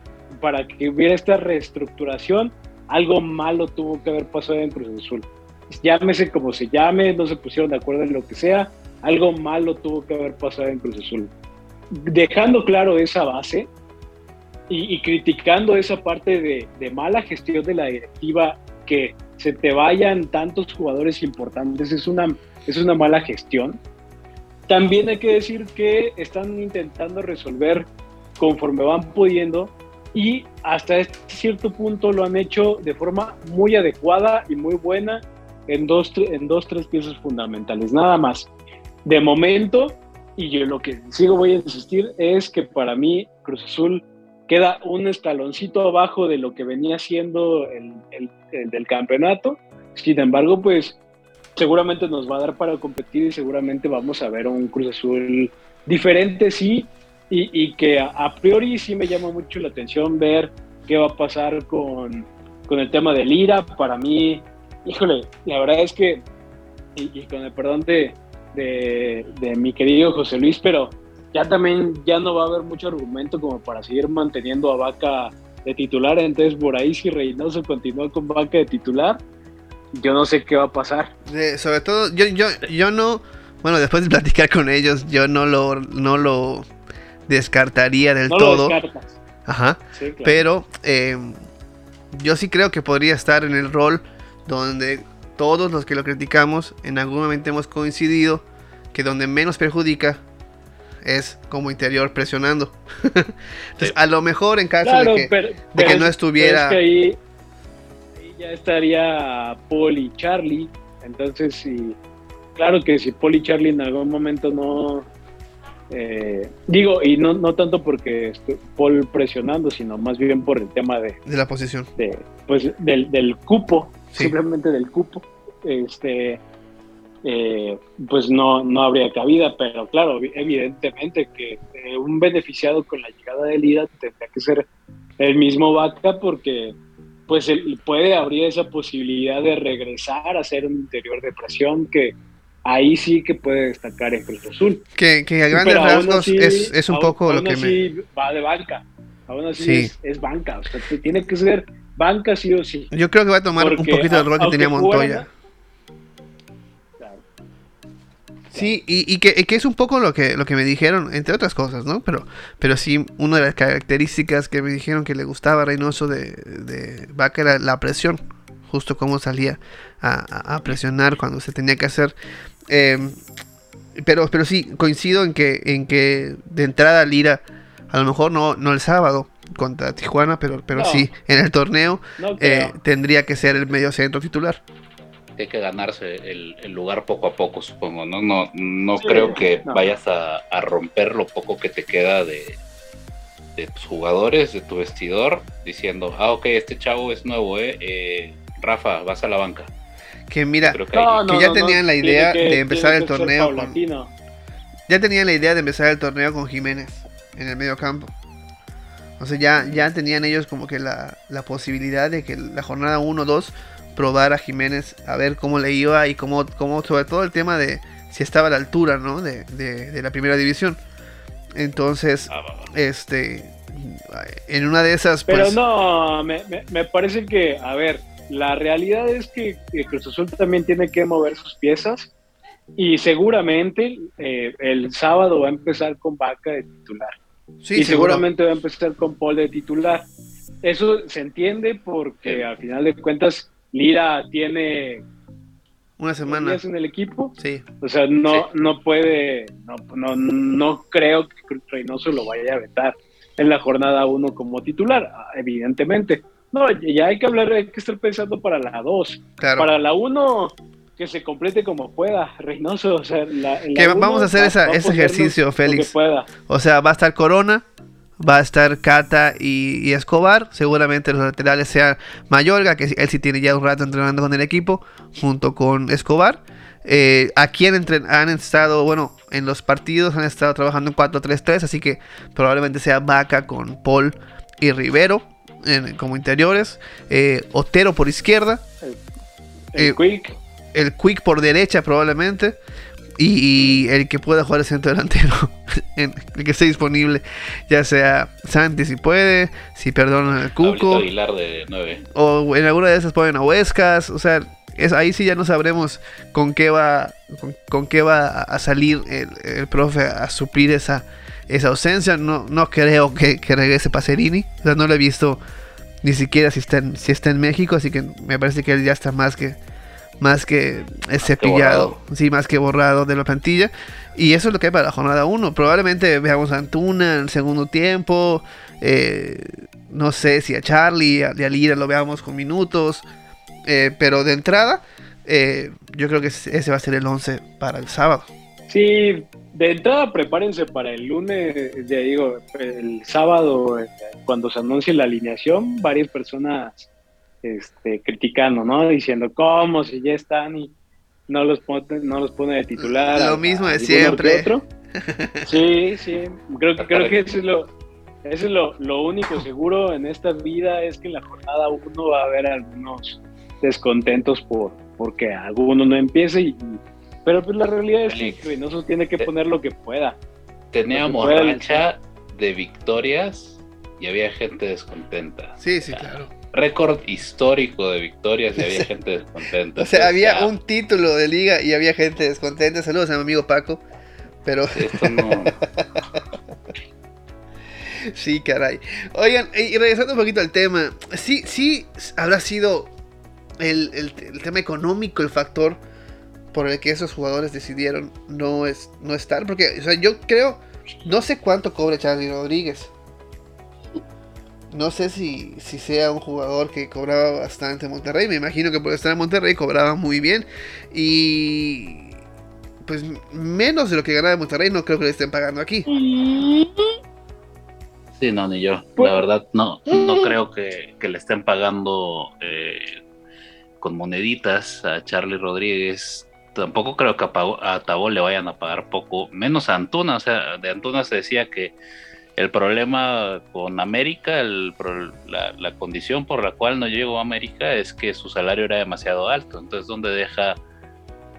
para que hubiera esta reestructuración. Algo malo tuvo que haber pasado en Cruz Azul. Llámese como se llame, no se pusieron de acuerdo en lo que sea. Algo malo tuvo que haber pasado en Cruz Azul. Dejando claro esa base, y, criticando esa parte de, mala gestión de la directiva que se te vayan tantos jugadores importantes es una, es una mala gestión. También hay que decir que están intentando resolver conforme van pudiendo y hasta este cierto punto lo han hecho de forma muy adecuada y muy buena en dos, en dos, tres piezas fundamentales, nada más. De momento, y yo lo que sigo voy a insistir, es que para mí Cruz Azul queda un escaloncito abajo de lo que venía siendo el, del campeonato. Sin embargo, pues seguramente nos va a dar para competir y seguramente vamos a ver un Cruz Azul diferente, sí, y, que a, priori sí me llama mucho la atención ver qué va a pasar con, con el tema del IRA. Para mí, híjole, la verdad es que, y, con el perdón de, de mi querido José Luis, pero ya también ya no va a haber mucho argumento como para seguir manteniendo a Vaca de titular. Entonces, por ahí si Reynoso continúa con Vaca de titular, yo no sé qué va a pasar. sobre todo, yo, yo, yo no, bueno, después de platicar con ellos, yo no lo, no lo descartaría del todo. Lo descartas. Ajá. Pero eh, yo sí creo que podría estar en el rol donde todos los que lo criticamos en algún momento hemos coincidido que donde menos perjudica es como interior presionando. Entonces, a lo mejor en caso de que, no estuviera. ahí, ya estaría Paul y Charlie. Entonces, sí, claro que si Paul y Charlie en algún momento no. Eh, digo, y no, no tanto porque Paul presionando, sino más bien por el tema de. De la posición. De, pues del, del cupo, simplemente del cupo. Este eh, pues no, no habría cabida, pero claro, evidentemente que eh, un beneficiado con la llegada de Lida tendría que ser el mismo Vaca porque pues él puede abrir esa posibilidad de regresar a ser un interior de presión que ahí sí que puede destacar en Cruz Azul. Que, que a grandes rasgos es, un poco lo que me... va de banca, aún así es, banca, o sea, tiene que ser banca sí o sí. Yo creo que va a tomar un poquito del rol que tenía Montoya. Sí, y, y, que, que, es un poco lo que, lo que me dijeron, entre otras cosas, ¿no? Pero, pero sí, una de las características que me dijeron que le gustaba a Reynoso de, de Vaca era la presión, justo cómo salía a, a, presionar cuando se tenía que hacer. Eh, pero, pero sí, coincido en que, en que de entrada Lira, a lo mejor no, no el sábado contra Tijuana, pero, pero no, sí, en el torneo no eh, tendría que ser el medio centro titular hay que ganarse el, el, lugar poco a poco, supongo, ¿no? No, no sí, creo que no. vayas a, a, romper lo poco que te queda de, de, tus jugadores, de tu vestidor, diciendo, ah, ok, este chavo es nuevo, ¿eh? eh Rafa, vas a la banca. Que mira, que, no, que ya tenían la idea que, de empezar el torneo con... Ya tenían la idea de empezar el torneo con Jiménez en el medio campo. O sea, ya, ya tenían ellos como que la, la posibilidad de que la jornada 1-2 probar a Jiménez a ver cómo le iba y cómo, cómo sobre todo el tema de si estaba a la altura ¿no? de, de, de la primera división. Entonces, ah, este, en una de esas... Pero pues, no, me, me, me, parece que, a ver, la realidad es que, que Cruz Azul también tiene que mover sus piezas y seguramente eh, el sábado va a empezar con Vaca de titular. Sí, y seguro. seguramente va a empezar con Paul de titular. Eso se entiende porque al final de cuentas Lira tiene una semana en el equipo. Sí. O sea, no, Sí. no puede, no, no, no creo que Reynoso lo vaya a vetar en la jornada 1 como titular, evidentemente. No, ya hay que hablar, hay que estar pensando para la 2. Claro. Para la 1, que se complete como pueda, Reynoso. O sea, la, la Que uno vamos a hacer esa- va ese ejercicio, Félix. que pueda. O sea, va a estar Corona, va a estar Cata y, y Escobar. Seguramente los laterales sean Mayorga, que él sí tiene ya un rato entrenando con el equipo, junto con Escobar. Eh, aquí han, estado, bueno, en los partidos han estado trabajando en 4-3-3, así que probablemente sea Vaca con Paul y Rivero en- como interiores. Eh, Otero por izquierda, El Eh, Quick, el Quick por derecha probablemente. Y, y el que pueda jugar el centro delantero, en- el que esté disponible, ya sea Santi si puede, si perdonan al Cuco, Aguilar de 9. o en alguna de esas ponen a Huescas, o sea, es, ahí sí ya no sabremos con qué va, con, con qué va a- salir el, el profe a suplir esa, esa ausencia. No, no creo que, que regrese Pacerini, o sea, no lo he visto ni siquiera si está en, si está en México, así que me parece que él ya está más que más que cepillado, sí, más que borrado de la plantilla. Y eso es lo que hay para la jornada 1. Probablemente veamos a Antuna en el segundo tiempo. eh, no sé si a Charlie, a, y a Lira lo veamos con minutos. eh, pero de entrada, eh, yo creo que ese va a ser el 11 para el sábado. Sí, de entrada prepárense para el lunes, ya digo, el sábado, cuando se anuncie la alineación, varias personas este, criticando, ¿no? Diciendo, ¿cómo? Si ya están y no los pone, no los pone de titular. Lo a- mismo de siempre. otro. Sí, sí, creo, que- creo que eso es lo... Eso es lo, lo único seguro en esta vida es que en la jornada uno va a haber algunos descontentos por porque alguno no empiece y, pero pues la realidad es que Reynoso tiene que te- poner lo que pueda. Teníamos racha de victorias y había gente descontenta. Sí, sí, claro. Récord histórico de victorias y había gente descontenta. O sea, Entonces, había ya, un título de liga y había gente descontenta. Saludos a mi amigo Paco. Pero Esto no. Sí, caray. Oigan, y regresando un poquito al tema, sí, sí habrá sido el, el- el tema económico el factor por el que esos jugadores decidieron no, es, no estar. Porque, o sea, yo creo, no sé cuánto cobra Charlie Rodríguez. No sé si, si sea un jugador que cobraba bastante en Monterrey. Me imagino que por estar en Monterrey cobraba muy bien. Y pues menos de lo que ganaba en Monterrey no creo que le estén pagando aquí. Sí, no, ni yo. Pues- La verdad, no, no creo que, que le estén pagando eh, con moneditas a Charlie Rodríguez. Tampoco creo que a, Pau- a Tabó le vayan a pagar poco, menos a Antuna. O sea, de Antuna se decía que el problema con América, el la, la condición por la cual no llegó a América es que su salario era demasiado alto. Entonces, ¿dónde deja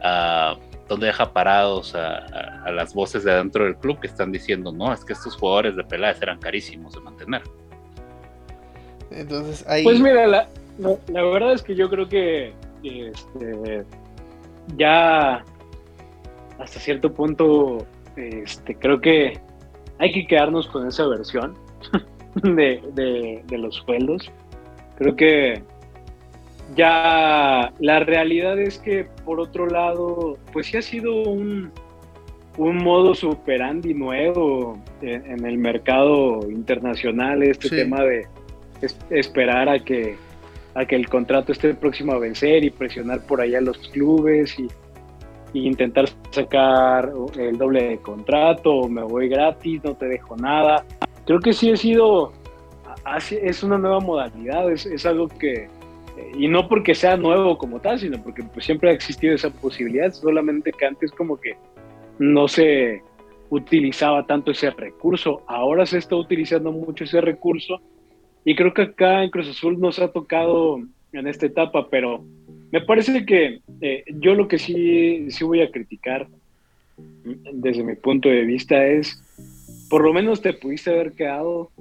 a, dónde deja parados a, a- a las voces de adentro del club que están diciendo, no, es que estos jugadores de Peláez eran carísimos de mantener? Entonces ahí... Pues mira, la, la- la verdad es que yo creo que este, ya hasta cierto punto, este, creo que hay que quedarnos con esa versión de, de los sueldos. Creo que ya la realidad es que, por otro lado, pues sí ha sido un, un modo superandi nuevo en, el mercado internacional, este tema de esperar a que, a que el contrato esté próximo a vencer y presionar por allá a los clubes y, intentar sacar el doble de contrato, me voy gratis, no te dejo nada. Creo que sí ha sido, es una nueva modalidad, es, algo que, y no porque sea nuevo como tal, sino porque pues, siempre ha existido esa posibilidad, solamente que antes como que no se utilizaba tanto ese recurso. Ahora se está utilizando mucho ese recurso y creo que acá en Cruz Azul nos ha tocado en esta etapa, pero me parece que eh, yo lo que sí, sí voy a criticar desde mi punto de vista es, por lo menos te pudiste haber quedado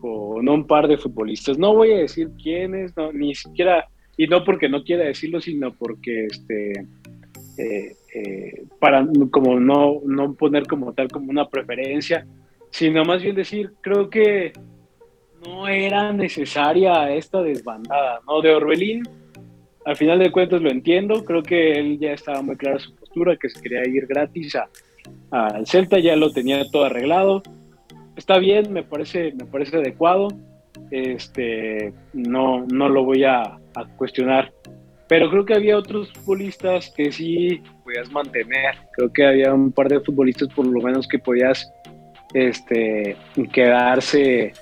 con un par de futbolistas. No voy a decir quiénes, no, ni siquiera, y no porque no quiera decirlo, sino porque este, eh, eh, para como no, no poner como tal como una preferencia, sino más bien decir, creo que no era necesaria esta desbandada, ¿no? De Orbelín, al final de cuentas lo entiendo, creo que él ya estaba muy clara su postura, que se quería ir gratis al Celta, ya lo tenía todo arreglado. Está bien, me parece, me parece adecuado. Este, no, no lo voy a, a cuestionar pero creo que había otros futbolistas que sí podías mantener. Creo que había un par de futbolistas por lo menos que podías este, quedarse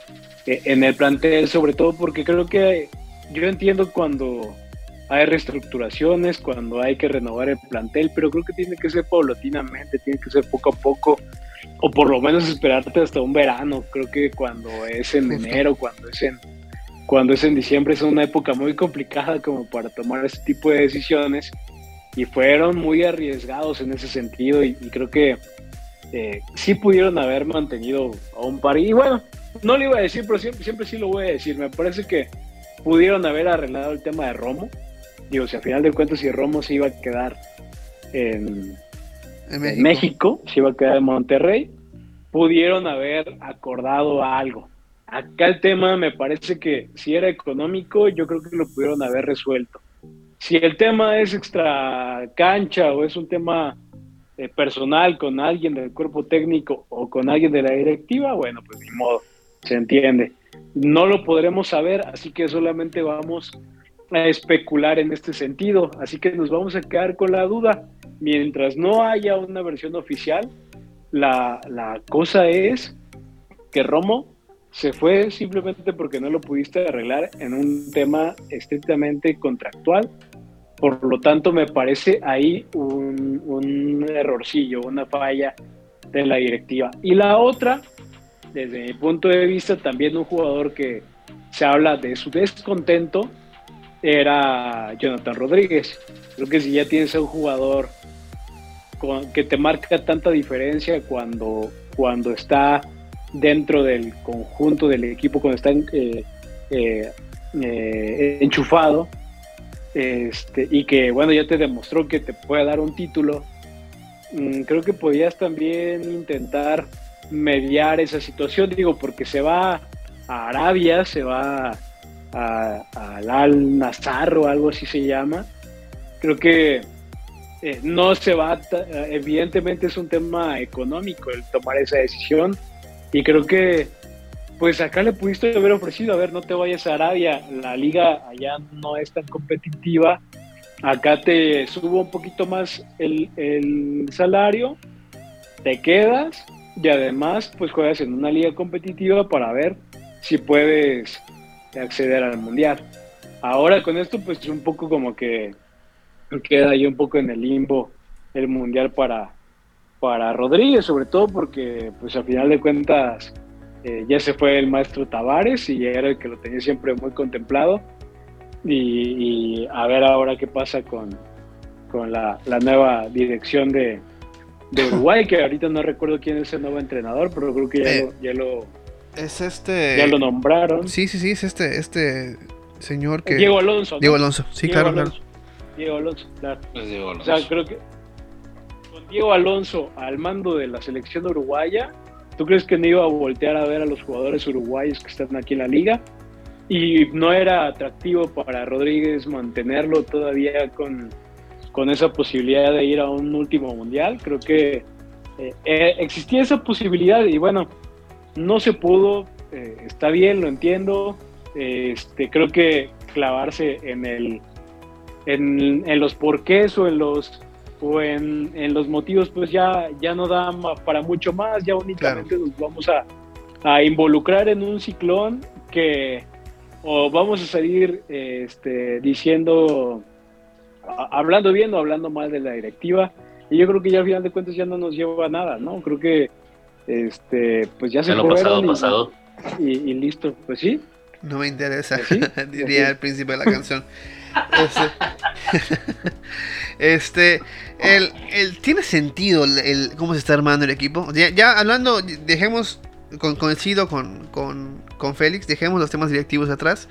eh, en el plantel, sobre todo porque creo que yo entiendo cuando hay reestructuraciones, cuando hay que renovar el plantel, pero creo que tiene que ser paulatinamente, tiene que ser poco a poco, o por lo menos esperarte hasta un verano. Creo que cuando es en enero, cuando es en cuando es en diciembre es una época muy complicada como para tomar ese tipo de decisiones y fueron muy arriesgados en ese sentido y, creo que eh, sí pudieron haber mantenido a un par y bueno, no lo iba a decir, pero siempre, siempre sí lo voy a decir, me parece que pudieron haber arreglado el tema de Romo, digo, si al final de cuentas si Romo se iba a quedar en, México. México, se iba a quedar en Monterrey, pudieron haber acordado algo Acá el tema me parece que si era económico, yo creo que lo pudieron haber resuelto. Si el tema es extra cancha o es un tema eh, personal con alguien del cuerpo técnico o con alguien de la directiva, bueno, pues ni modo, se entiende. No lo podremos saber, así que solamente vamos a especular en este sentido. Así que nos vamos a quedar con la duda. Mientras no haya una versión oficial, la, cosa es que Romo se fue simplemente porque no lo pudiste arreglar en un tema estrictamente contractual. Por lo tanto, me parece ahí un, errorcillo, una falla de la directiva. Y la otra, desde mi punto de vista, también un jugador que se habla de su descontento, era Jonathan Rodríguez. Creo que si ya tienes a un jugador que te marca tanta diferencia cuando, cuando está dentro del conjunto del equipo cuando está eh, eh, eh, enchufado este, y que bueno ya te demostró que te puede dar un título mm, creo que podías también intentar mediar esa situación digo porque se va a Arabia se va al Al Nazar o algo así se llama. Creo que no se va, evidentemente es un tema económico el tomar esa decisión, y creo que, pues acá le pudiste haber ofrecido, a ver, no te vayas a Arabia, la liga allá no es tan competitiva, acá te subo un poquito más el, salario, te quedas y además pues juegas en una liga competitiva para ver si puedes acceder al mundial. Ahora con esto pues un poco como que queda ahí un poco en el limbo el mundial para, para Rodríguez, sobre todo porque, pues al final de cuentas, eh, ya se fue el maestro Tavares y era el que lo tenía siempre muy contemplado. Y, a ver ahora qué pasa con, con la, nueva dirección de, de, Uruguay, que ahorita no recuerdo quién es el nuevo entrenador, pero creo que ya, eh, lo, ya lo, Es este. Ya lo nombraron. Sí, sí, sí, es este, este señor que. Diego Alonso. Diego Alonso, sí, claro, Diego Alonso, claro. Diego Alonso. O sea, creo que con Diego Alonso al mando de la selección uruguaya, ¿tú crees que no iba a voltear a ver a los jugadores uruguayos que están aquí en la liga? Y no era atractivo para Rodríguez mantenerlo todavía con, con esa posibilidad de ir a un último mundial. Creo que eh, eh, existía esa posibilidad y bueno, no se pudo, eh, está bien, lo entiendo. Este, creo que clavarse en el en, en los porqués o en los o en, en, los motivos, pues ya, ya no da para mucho más, ya únicamente nos vamos a, a, involucrar en un ciclón que o vamos a salir este, diciendo, hablando bien o hablando mal de la directiva, y yo creo que ya al final de cuentas ya no nos lleva a nada, ¿no? Creo que este, pues ya se lo pasado, pasado. Y, y, listo, pues sí. No me interesa, pues diría el príncipe de la canción. Este, el, el, tiene sentido el, cómo se está armando el equipo. Ya, ya hablando, dejemos, con, coincido con, con, con, Félix, dejemos los temas directivos atrás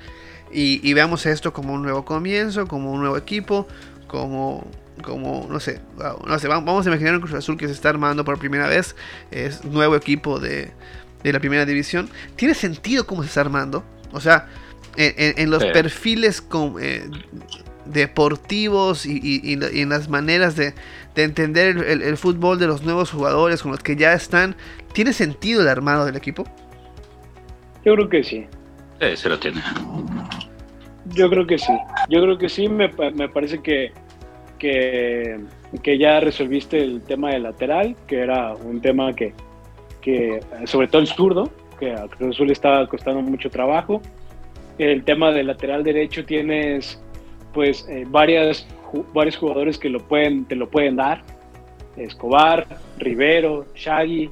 y, y, veamos esto como un nuevo comienzo, como un nuevo equipo, como, como no sé, no sé vamos a imaginar un Cruz Azul que se está armando por primera vez, es nuevo equipo de, de la primera división. Tiene sentido cómo se está armando, o sea, en, en los sí. perfiles con, eh, deportivos y, y, y, en las maneras de, de entender el, el, el, fútbol de los nuevos jugadores con los que ya están, ¿tiene sentido el armado del equipo? Yo creo que sí. Sí, se lo tiene. Yo creo que sí. Yo creo que sí. Me, me parece que, que, que, ya resolviste el tema del lateral, que era un tema que, que sobre todo el zurdo, que a Cruz Azul estaba costando mucho trabajo. El tema del lateral derecho tienes pues eh, varias, ju varios jugadores que lo pueden, te lo pueden dar. Escobar, Rivero, Shaggy,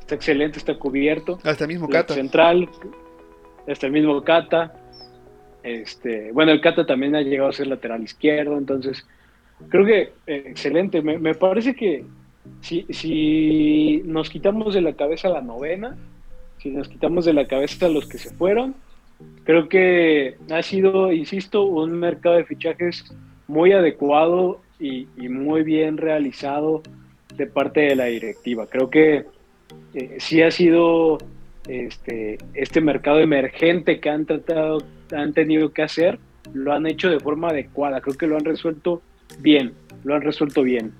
está excelente, está cubierto. Hasta el mismo Cata. Central, hasta el mismo Cata. Este, bueno, el Cata también ha llegado a ser lateral izquierdo, entonces creo que eh, excelente. Me, parece que si, si nos quitamos de la cabeza la novena, si nos quitamos de la cabeza a los que se fueron, Creo que ha sido, insisto, un mercado de fichajes muy adecuado y, y muy bien realizado de parte de la directiva. Creo que eh, sí ha sido este, este mercado emergente que han tratado, han tenido que hacer, lo han hecho de forma adecuada. Creo que lo han resuelto bien, lo han resuelto bien.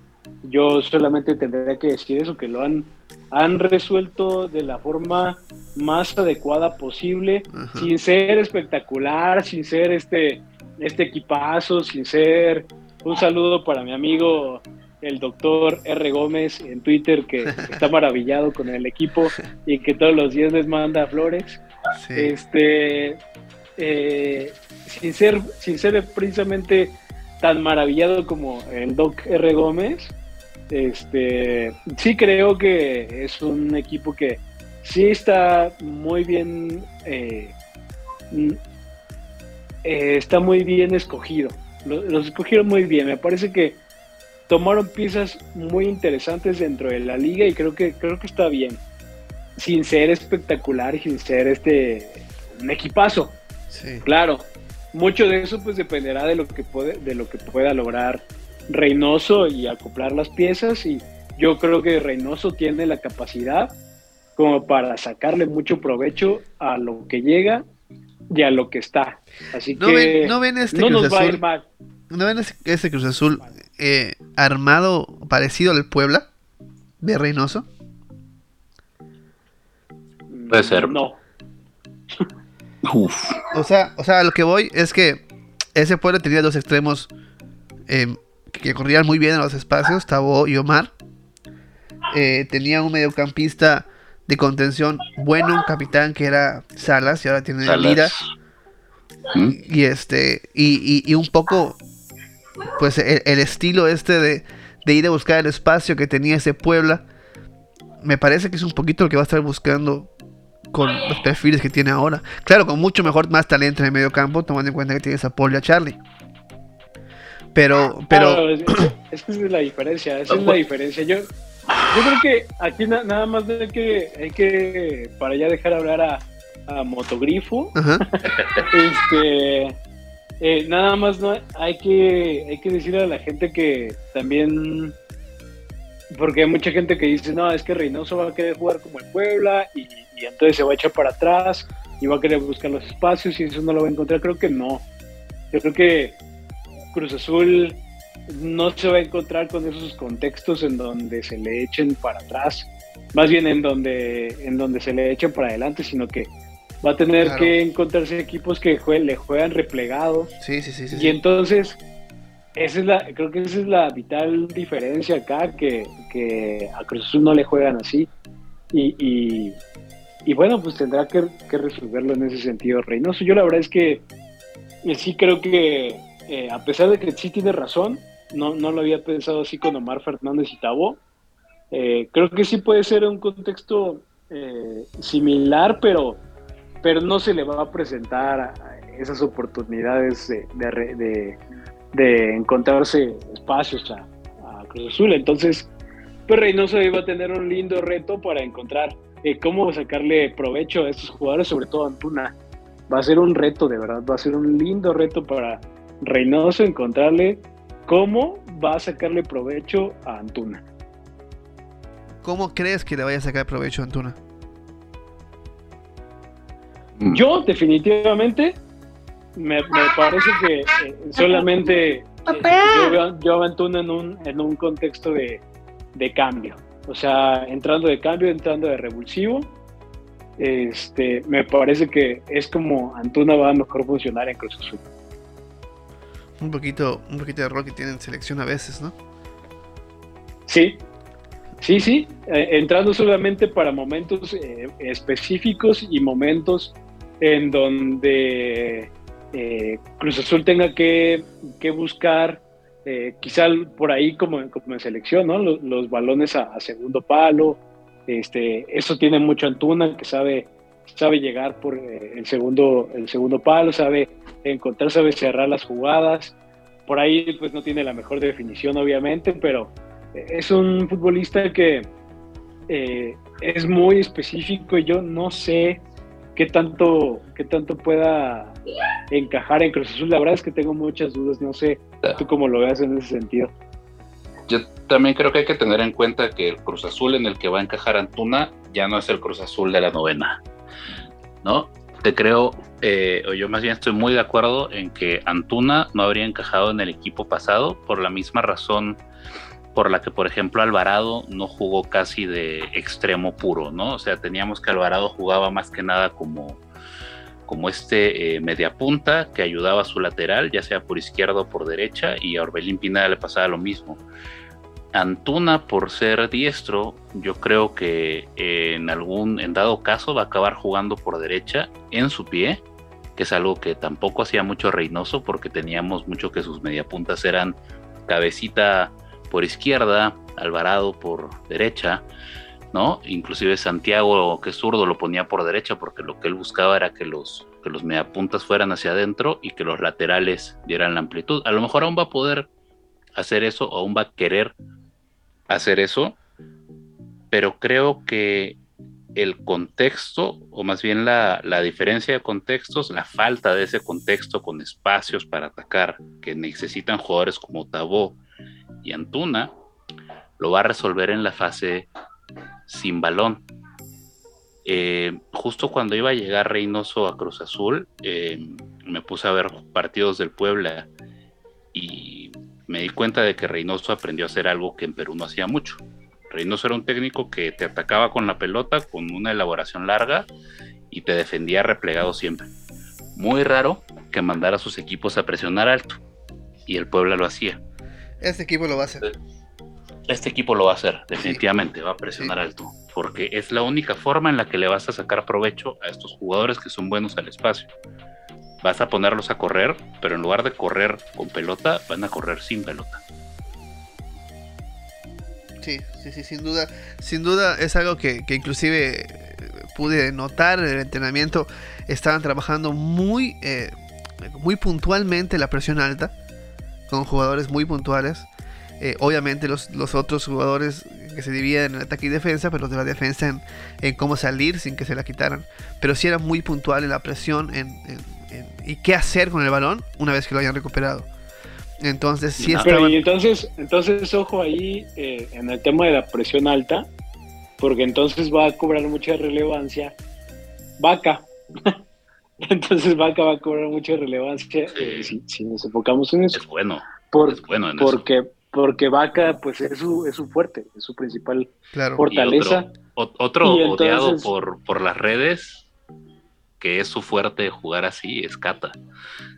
Yo solamente tendría que decir eso, que lo han han resuelto de la forma más adecuada posible, Ajá. sin ser espectacular, sin ser este, este equipazo, sin ser un saludo para mi amigo el doctor R. Gómez en Twitter, que está maravillado con el equipo y que todos los días les manda flores. Sí. Este, eh, sin, ser, sin ser precisamente tan maravillado como el doc R. Gómez, este, sí creo que es un equipo que sí está muy bien, eh, eh, está muy bien escogido. Los, los, escogieron muy bien. Me parece que tomaron piezas muy interesantes dentro de la liga y creo que creo que está bien. Sin ser espectacular sin ser este un equipazo. Sí. Claro. Mucho de eso pues dependerá de lo que puede, de lo que pueda lograr Reynoso y acoplar las piezas y yo creo que Reynoso tiene la capacidad como para sacarle mucho provecho a lo que llega y a lo que está. Así ¿No que ven, ¿no ven este no Cruz nos va a Azul? ir mal. ¿No ven este Cruz Azul eh, armado parecido al Puebla de Reynoso? Puede ser. No. Uf. O sea, o sea, lo que voy es que ese Puebla tenía dos extremos eh, que corrían muy bien en los espacios, Tabo y Omar. Eh, tenía un mediocampista de contención bueno, un capitán que era Salas y ahora tiene Salas. Lira. ¿Mm? Y este, y, y, y, un poco, pues el, el estilo este de, de, ir a buscar el espacio que tenía ese Puebla, me parece que es un poquito lo que va a estar buscando con los perfiles que tiene ahora. Claro, con mucho mejor, más talento en el medio campo, tomando en cuenta que tienes a Paul y a Charlie. Pero, pero. Claro, es, es, que esa es la diferencia, esa es la diferencia. Yo, yo creo que aquí na nada más hay que, hay que, para ya dejar hablar a, a Motogrifo, este, eh, nada más no hay que, hay que decirle a la gente que también porque hay mucha gente que dice, no, es que Reynoso va a querer jugar como el Puebla y, y entonces se va a echar para atrás y va a querer buscar los espacios y eso no lo va a encontrar. Creo que no. Yo creo que Cruz Azul no se va a encontrar con esos contextos en donde se le echen para atrás, más bien en donde, en donde se le echen para adelante, sino que va a tener Claro. que encontrarse equipos que jue- le juegan replegado. Sí, sí, sí. sí, Y entonces, esa es la, creo que esa es la vital diferencia acá, que, que a Cruz Azul no le juegan así. Y, y, y bueno, pues tendrá que, resolverlo en ese sentido Reynoso. Yo la verdad es que eh, sí creo que, eh, a pesar de que sí tiene razón, no, no lo había pensado así con Omar Fernández y Tabo, eh, creo que sí puede ser un contexto similar, pero, pero no se le va a presentar esas oportunidades de- de encontrarse espacios a, a Cruz Azul. Entonces, pues Reynoso iba a tener un lindo reto para encontrar eh, cómo sacarle provecho a estos jugadores, sobre todo a Antuna. Va a ser un reto, de verdad, va a ser un lindo reto para Reynoso encontrarle cómo va a sacarle provecho a Antuna. ¿Cómo crees que le vaya a sacar provecho a Antuna? Yo definitivamente me, me parece que eh, solamente eh, yo, veo, yo veo a Antuna en un, en un contexto de, de cambio. O sea, entrando de cambio, entrando de revulsivo. Este, me parece que es como Antuna va a mejor funcionar en Cruz Azul. Un poquito, un poquito de rol que tiene en selección a veces, ¿no? Sí, sí, sí. eh, entrando solamente para momentos eh, específicos y momentos en donde eh, Cruz Azul tenga que, que buscar, eh, quizá por ahí como, en selección, ¿no? Los, balones a, a, segundo palo. Este, eso tiene mucho Antuna, que sabe, sabe llegar por eh, el, segundo, el segundo palo, sabe encontrar, sabe cerrar las jugadas. Por ahí pues no tiene la mejor definición, obviamente, pero es un futbolista que eh, es muy específico y yo no sé qué tanto, qué tanto pueda encajar en Cruz Azul. La verdad es que tengo muchas dudas, no sé tú cómo lo veas en ese sentido. Yo también creo que hay que tener en cuenta que el Cruz Azul en el que va a encajar Antuna ya no es el Cruz Azul de la novena, ¿no? Te creo, eh, o yo más bien estoy muy de acuerdo en que Antuna no habría encajado en el equipo pasado por la misma razón por la que, por ejemplo, Alvarado no jugó casi de extremo puro, ¿no? O sea, teníamos que Alvarado jugaba más que nada como, como este eh, mediapunta que ayudaba a su lateral, ya sea por izquierda o por derecha, y a Orbelín Pineda le pasaba lo mismo. Antuna, por ser diestro, yo creo que eh, en algún, en dado caso, va a acabar jugando por derecha en su pie, que es algo que tampoco hacía mucho Reynoso, porque teníamos mucho que sus mediapuntas eran cabecita por izquierda, Alvarado por derecha, ¿no? Inclusive Santiago, que es zurdo, lo ponía por derecha porque lo que él buscaba era que los, que los mediapuntas fueran hacia adentro y que los laterales dieran la amplitud. A lo mejor aún va a poder hacer eso, o aún va a querer hacer eso, pero creo que el contexto, o más bien la, la, diferencia de contextos, la falta de ese contexto con espacios para atacar que necesitan jugadores como Tabó y Antuna, lo va a resolver en la fase sin balón. Eh, justo cuando iba a llegar Reynoso a Cruz Azul, eh, me puse a ver partidos del Puebla y me di cuenta de que Reynoso aprendió a hacer algo que en Perú no hacía mucho. Reynoso era un técnico que te atacaba con la pelota, con una elaboración larga y te defendía replegado siempre. Muy raro que mandara a sus equipos a presionar alto y el Puebla lo hacía. Este equipo lo va a hacer. Este equipo lo va a hacer, definitivamente, sí. va a presionar sí. alto, porque es la única forma en la que le vas a sacar provecho a estos jugadores que son buenos al espacio. Vas a ponerlos a correr, pero en lugar de correr con pelota, van a correr sin pelota. Sí, sí, sí, sin duda. Sin duda es algo que, que inclusive pude notar en el entrenamiento. Estaban trabajando muy, eh, muy puntualmente la presión alta, con jugadores muy puntuales. Eh, obviamente los, los, otros jugadores que se dividen en ataque y defensa, pero los de la defensa en, en, cómo salir sin que se la quitaran. Pero sí era muy puntual en la presión en, en, y qué hacer con el balón una vez que lo hayan recuperado. Entonces, sí ah, Pero y entonces, entonces, ojo ahí eh, en el tema de la presión alta, porque entonces va a cobrar mucha relevancia Vaca. entonces Vaca va a cobrar mucha relevancia eh, si, nos enfocamos en eso. Es bueno. es bueno porque, porque Vaca pues es su, es su fuerte, es su principal fortaleza. otro, odiado por, por las redes que es su fuerte jugar así, es Cata.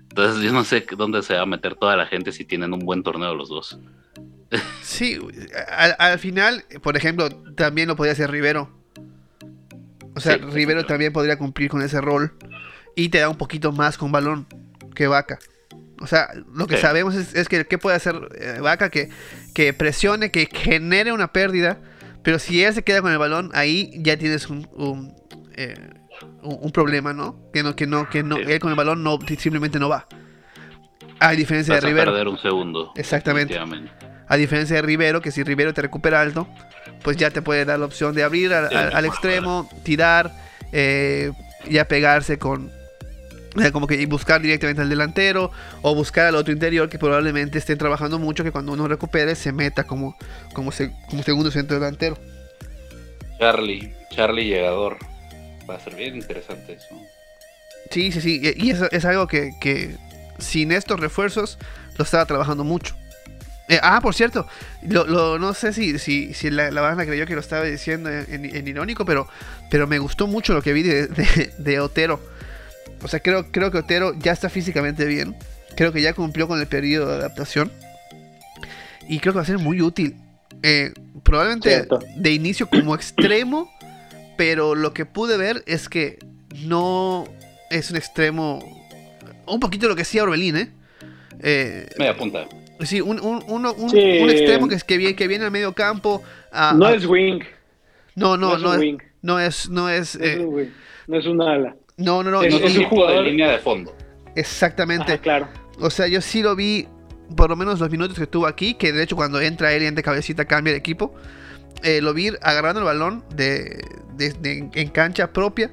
Entonces yo no sé dónde se va a meter toda la gente si tienen un buen torneo los dos. Sí, al, final, por ejemplo, también lo podría hacer Rivero. O sea, Rivero también podría cumplir con ese rol y te da un poquito más con balón que Vaca. O sea, lo que sabemos es, que ¿qué puede hacer eh, Vaca? Que, que presione, que genere una pérdida. Pero si él se queda con el balón, ahí ya tienes un, un, eh, un, problema, ¿no? Que no, que no, que no, él con el balón no simplemente no va. A diferencia de Rivero. perder un segundo. Exactamente. A diferencia de Rivero, que si Rivero te recupera alto, pues ya te puede dar la opción de abrir al, extremo, tirar, eh, ya pegarse con, como que buscar directamente al delantero o buscar al otro interior que probablemente estén trabajando mucho que cuando uno recupere se meta como, como, como segundo centro delantero. Charlie, Charlie llegador va a ser bien interesante eso. Sí, sí, sí. Y es, es algo que, que, sin estos refuerzos lo estaba trabajando mucho. Eh, ah, por cierto, lo, no sé si, si, si la, banda creyó que lo estaba diciendo en, irónico, pero, pero me gustó mucho lo que vi de, de, Otero. O sea, creo, creo que Otero ya está físicamente bien. Creo que ya cumplió con el periodo de adaptación. Y creo que va a ser muy útil. Eh, probablemente de inicio como extremo pero lo que pude ver es que no es un extremo. Un poquito lo que hacía Orbelín, ¿eh? eh Media punta. Sí, un, un, un extremo que, que, viene, que viene al medio campo. no es wing. No, no, no, es, no es. No es, eh, no es un ala. No, no, no. Es, un jugador de línea de fondo. Exactamente. claro. O sea, yo sí lo vi, por lo menos los minutos que estuvo aquí, que de hecho cuando entra él y de cabecita cambia de equipo. Eh, lo vi agarrando el balón de, en cancha propia,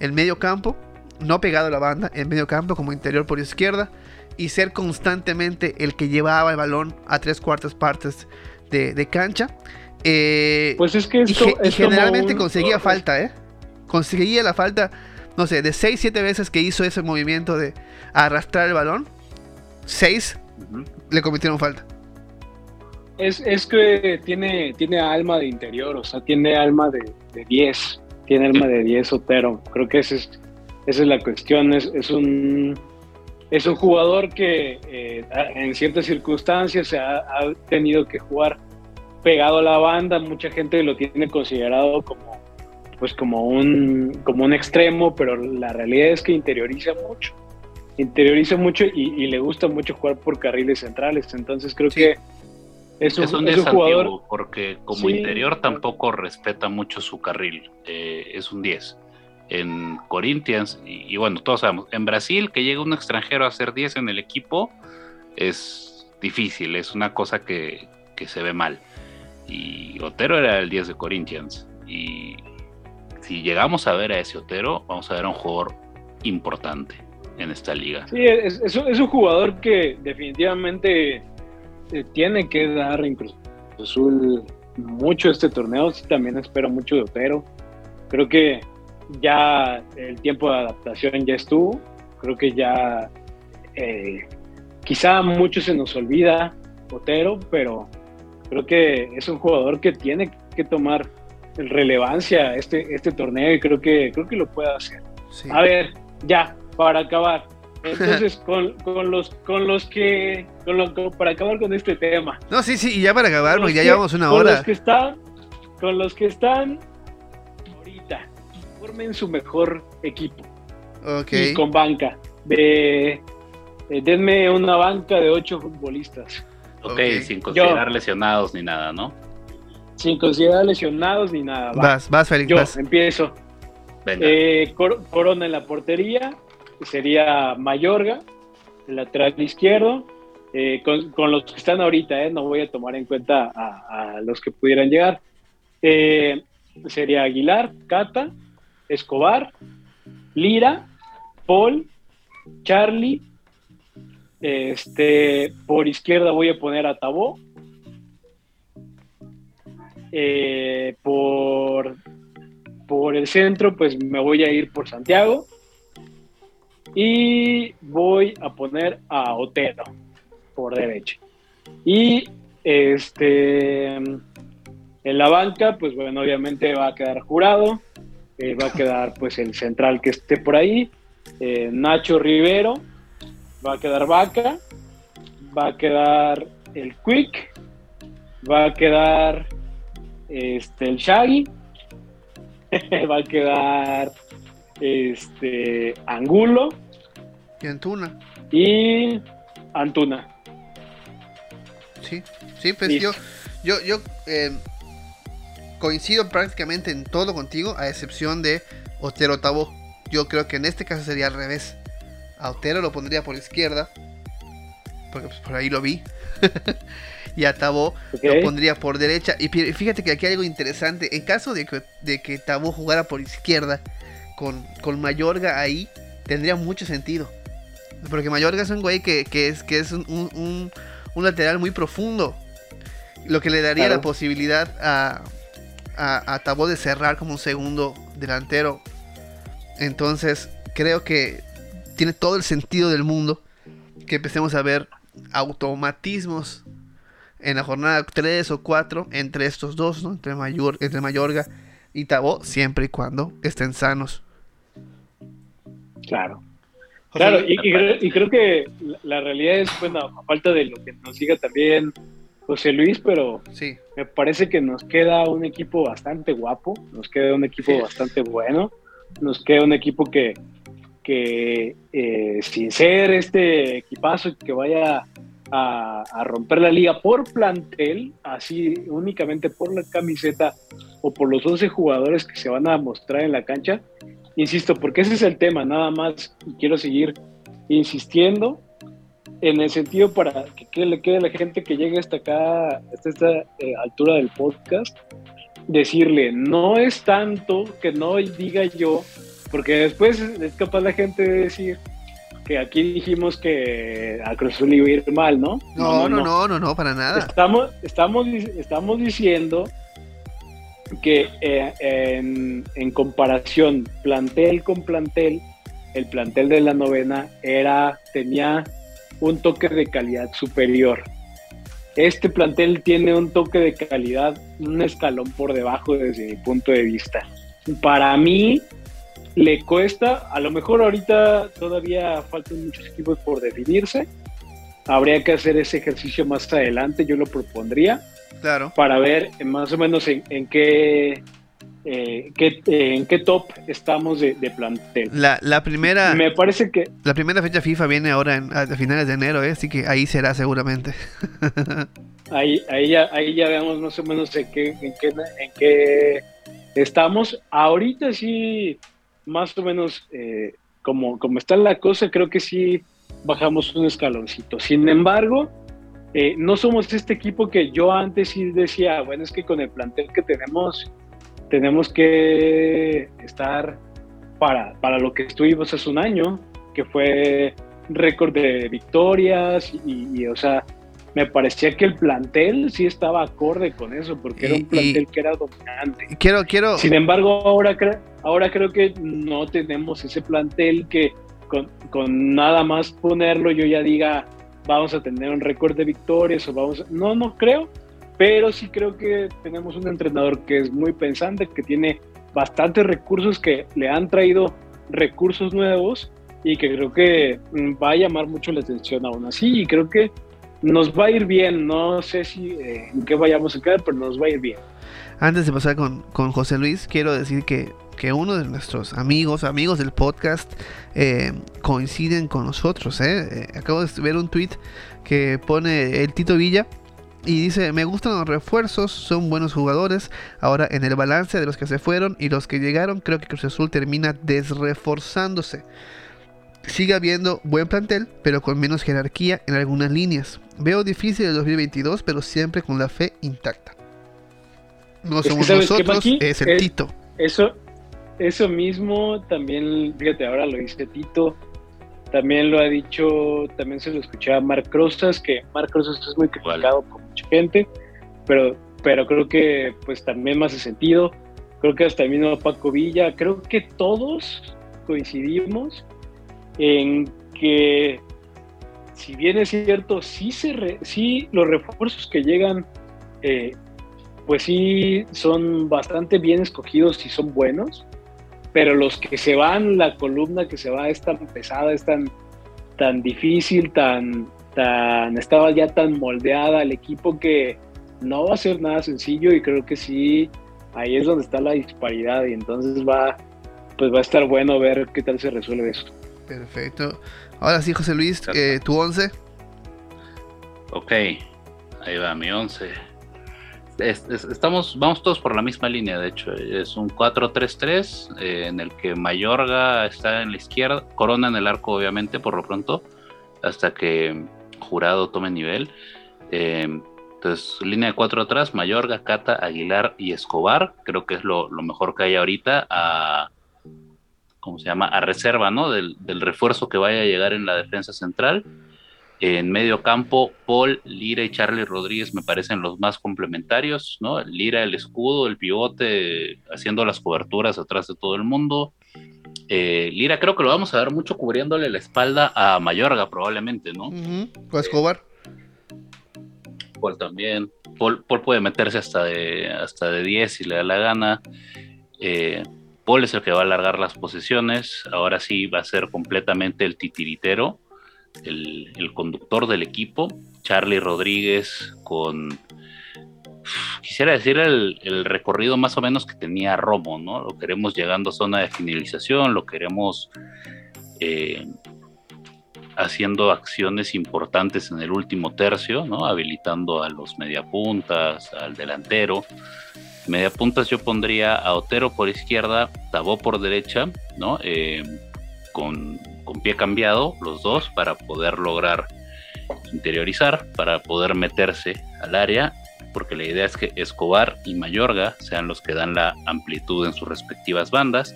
en medio campo, no pegado a la banda, en medio campo como interior por izquierda, y ser constantemente el que llevaba el balón a tres cuartas partes de, cancha. Eh, pues es que esto, y, generalmente conseguía falta, ¿eh? Conseguía la falta, no sé, de 6, 7 veces que hizo ese movimiento de arrastrar el balón, 6 le cometieron falta. Es, es que tiene, tiene alma de interior, o sea, tiene alma de 10, tiene alma de 10 Otero. Creo que esa es, esa es la cuestión. Es, es, un, es un jugador que eh, en ciertas circunstancias se ha, tenido que jugar pegado a la banda. Mucha gente lo tiene considerado como, pues como, un, como un extremo, pero la realidad es que interioriza mucho. Interioriza mucho y, le gusta mucho jugar por carriles centrales. Entonces creo que es un, jugador porque como interior tampoco respeta mucho su carril. Eh, es un 10. En Corinthians, y, bueno, todos sabemos, en Brasil que llega un extranjero a ser 10 en el equipo es difícil, es una cosa que, se ve mal. Y Otero era el 10 de Corinthians. Y si llegamos a ver a ese Otero, vamos a ver a un jugador importante en esta liga. Sí, es, es un jugador que definitivamente eh, tiene que dar incluso Azul mucho este torneo. también espero mucho de Otero. Creo que ya el tiempo de adaptación ya estuvo. Creo que ya eh, quizá mucho se nos olvida Otero, pero creo que es un jugador que tiene que tomar relevancia este, este torneo y creo que, creo que lo puede hacer. A ver, ya, para acabar. Entonces, con, los, con los que, para acabar con este tema. No, sí, sí, y ya para acabar, porque ya llevamos una hora. Con los que están, con los que están ahorita, formen su mejor equipo. Ok. Y con banca. De, denme una banca de ocho futbolistas. Ok, sin considerar lesionados ni nada, ¿no? Sin considerar lesionados ni nada. Vas, vas, Félix, Yo empiezo. Eh, Corona en la portería, sería Mayorga, el lateral izquierdo, eh, con, los que están ahorita, eh, no voy a tomar en cuenta a, los que pudieran llegar. Eh, sería Aguilar, Cata, Escobar, Lira, Paul, Charlie, Este, por izquierda voy a poner a Tabó. Eh, por, por el centro, pues me voy a ir por Santiago. Y voy a poner a Otero por derecha. Y este en la banca, pues bueno, obviamente va a quedar jurado. Eh, va a quedar pues el central que esté por ahí. Eh, Nacho Rivero. Va a quedar Vaca. Va a quedar el Quick. Va a quedar este, el Shaggy. va a quedar este Angulo. Y Antuna. Y Antuna. Sí, sí, pues yo, yo, yo eh, coincido prácticamente en todo contigo, a excepción de Otero Tabo. Yo creo que en este caso sería al revés. A Otero lo pondría por izquierda, porque pues, por ahí lo vi. y a Tabo lo pondría por derecha. Y fíjate que aquí hay algo interesante. En caso de que, de que Tabo jugara por izquierda, con, con Mayorga ahí, tendría mucho sentido. Porque Mayorga es un güey que, es, que es un, lateral muy profundo. Lo que le daría la posibilidad a, a, a Tabo de cerrar como un segundo delantero. Entonces, creo que tiene todo el sentido del mundo que empecemos a ver automatismos en la jornada 3 o 4 entre estos dos, ¿no? entre, Mayor, entre Mayorga y Tabo, siempre y cuando estén sanos. Claro. Claro, y, creo que la realidad es, bueno, a falta de lo que nos siga también José Luis, pero sí. me parece que nos queda un equipo bastante guapo, nos queda un equipo bastante bueno, nos queda un equipo que, que eh, sin ser este equipazo que vaya a, romper la liga por plantel, así únicamente por la camiseta o por los 11 jugadores que se van a mostrar en la cancha, Insisto, porque ese es el tema, nada más, y quiero seguir insistiendo en el sentido para que le quede a la gente que llegue hasta acá, hasta esta eh, altura del podcast, decirle, no es tanto que no diga yo, porque después es capaz la gente de decir que aquí dijimos que a Cruz Azul iba a ir mal, ¿no? No, no, no, no, no, para nada. Estamos, estamos, estamos diciendo que eh, en, comparación plantel con plantel, el plantel de la novena era, tenía un toque de calidad superior. Este plantel tiene un toque de calidad, un escalón por debajo desde mi punto de vista. Para mí le cuesta, a lo mejor ahorita todavía faltan muchos equipos por definirse. Habría que hacer ese ejercicio más adelante, yo lo propondría Claro. Para ver más o menos en, qué, eh, en qué top estamos de, plantel. La, la, primera. Me parece que. La primera fecha FIFA viene ahora en, a finales de enero, ¿eh? así que ahí será seguramente. ahí, ahí, ya, ahí ya veamos más o menos en qué, en qué, en qué estamos. Ahorita sí, más o menos eh, como, como está la cosa, creo que sí bajamos un escaloncito. Sin embargo eh, no somos este equipo que yo antes sí decía, bueno, es que con el plantel que tenemos, tenemos que estar para, para lo que estuvimos hace un año, que fue récord de victorias y, o sea, me parecía que el plantel sí estaba acorde con eso, porque era un plantel que era dominante. Quiero, quiero. Sin embargo, ahora, ahora creo que no tenemos ese plantel que con, con, nada más ponerlo yo ya diga, vamos a tener un récord de victorias o vamos no no creo pero sí creo que tenemos un entrenador que es muy pensante que tiene bastantes recursos que le han traído recursos nuevos y que creo que mm, va a llamar mucho la atención aún así y creo que nos va a ir bien no sé si eh, en qué vayamos a quedar pero nos va a ir bien antes de pasar con, con José Luis quiero decir que que uno de nuestros amigos, amigos del podcast, eh, coinciden con nosotros. ¿eh? Eh, acabo de ver un tweet que pone el Tito Villa y dice, me gustan los refuerzos, son buenos jugadores. Ahora en el balance de los que se fueron y los que llegaron, creo que Cruz Azul termina desreforzándose. Sigue habiendo buen plantel, pero con menos jerarquía en algunas líneas. Veo difícil el 2022, pero siempre con la fe intacta. No somos nosotros, es el Tito. Eso, eso mismo también, fíjate, ahora lo dice Tito. también lo ha dicho, también se lo escuché a Marc Rosas, que Marc Rosas es muy criticado por mucha gente, pero, pero creo que pues también me hace sentido. Creo que hasta el mismo Paco Villa, creo que todos coincidimos en que si bien es cierto, sí, se sí los refuerzos que llegan, eh, pues sí son bastante bien escogidos y son buenos, pero los que se van, la columna que se va es tan pesada, es tan, tan difícil, tan, tan, estaba ya tan moldeada el equipo que no va a ser nada sencillo y creo que sí, ahí es donde está la disparidad y entonces va, pues va a estar bueno ver qué tal se resuelve eso. Perfecto. Ahora sí, José Luis, eh, tu 11. Ok, ahí va mi 11. estamos, vamos todos por la misma línea, de hecho, es un 4-3-3 eh, en el que Mayorga está en la izquierda, Corona en el arco obviamente por lo pronto, hasta que Jurado tome nivel. Eh, entonces, línea de cuatro atrás, Mayorga, Cata, Aguilar y Escobar, creo que es lo, lo mejor que hay ahorita a, ¿cómo se llama? A reserva, ¿no? Del, refuerzo que vaya a llegar en la defensa central. En medio campo, Paul, Lira y Charlie Rodríguez me parecen los más complementarios, ¿no? Lira el escudo, el pivote, haciendo las coberturas atrás de todo el mundo. Eh, Lira creo que lo vamos a ver mucho cubriéndole la espalda a Mayorga probablemente, ¿no? ¿Con Escobar? Paul también. Paul, puede meterse hasta de, hasta de 10 si le da la gana. Eh, Paul es el que va a alargar las posiciones, ahora sí va a ser completamente el titiritero, el, conductor del equipo, Charlie Rodríguez con, quisiera decir el, recorrido más o menos que tenía Romo, ¿no? Lo queremos llegando a zona de finalización, lo queremos eh, haciendo acciones importantes en el último tercio, ¿no? Habilitando a los mediapuntas, al delantero. Media puntas yo pondría a Otero por izquierda, Tabó por derecha, ¿no? Eh, con, pie cambiado, los dos, para poder lograr interiorizar, para poder meterse al área, porque la idea es que Escobar y Mayorga sean los que dan la amplitud en sus respectivas bandas.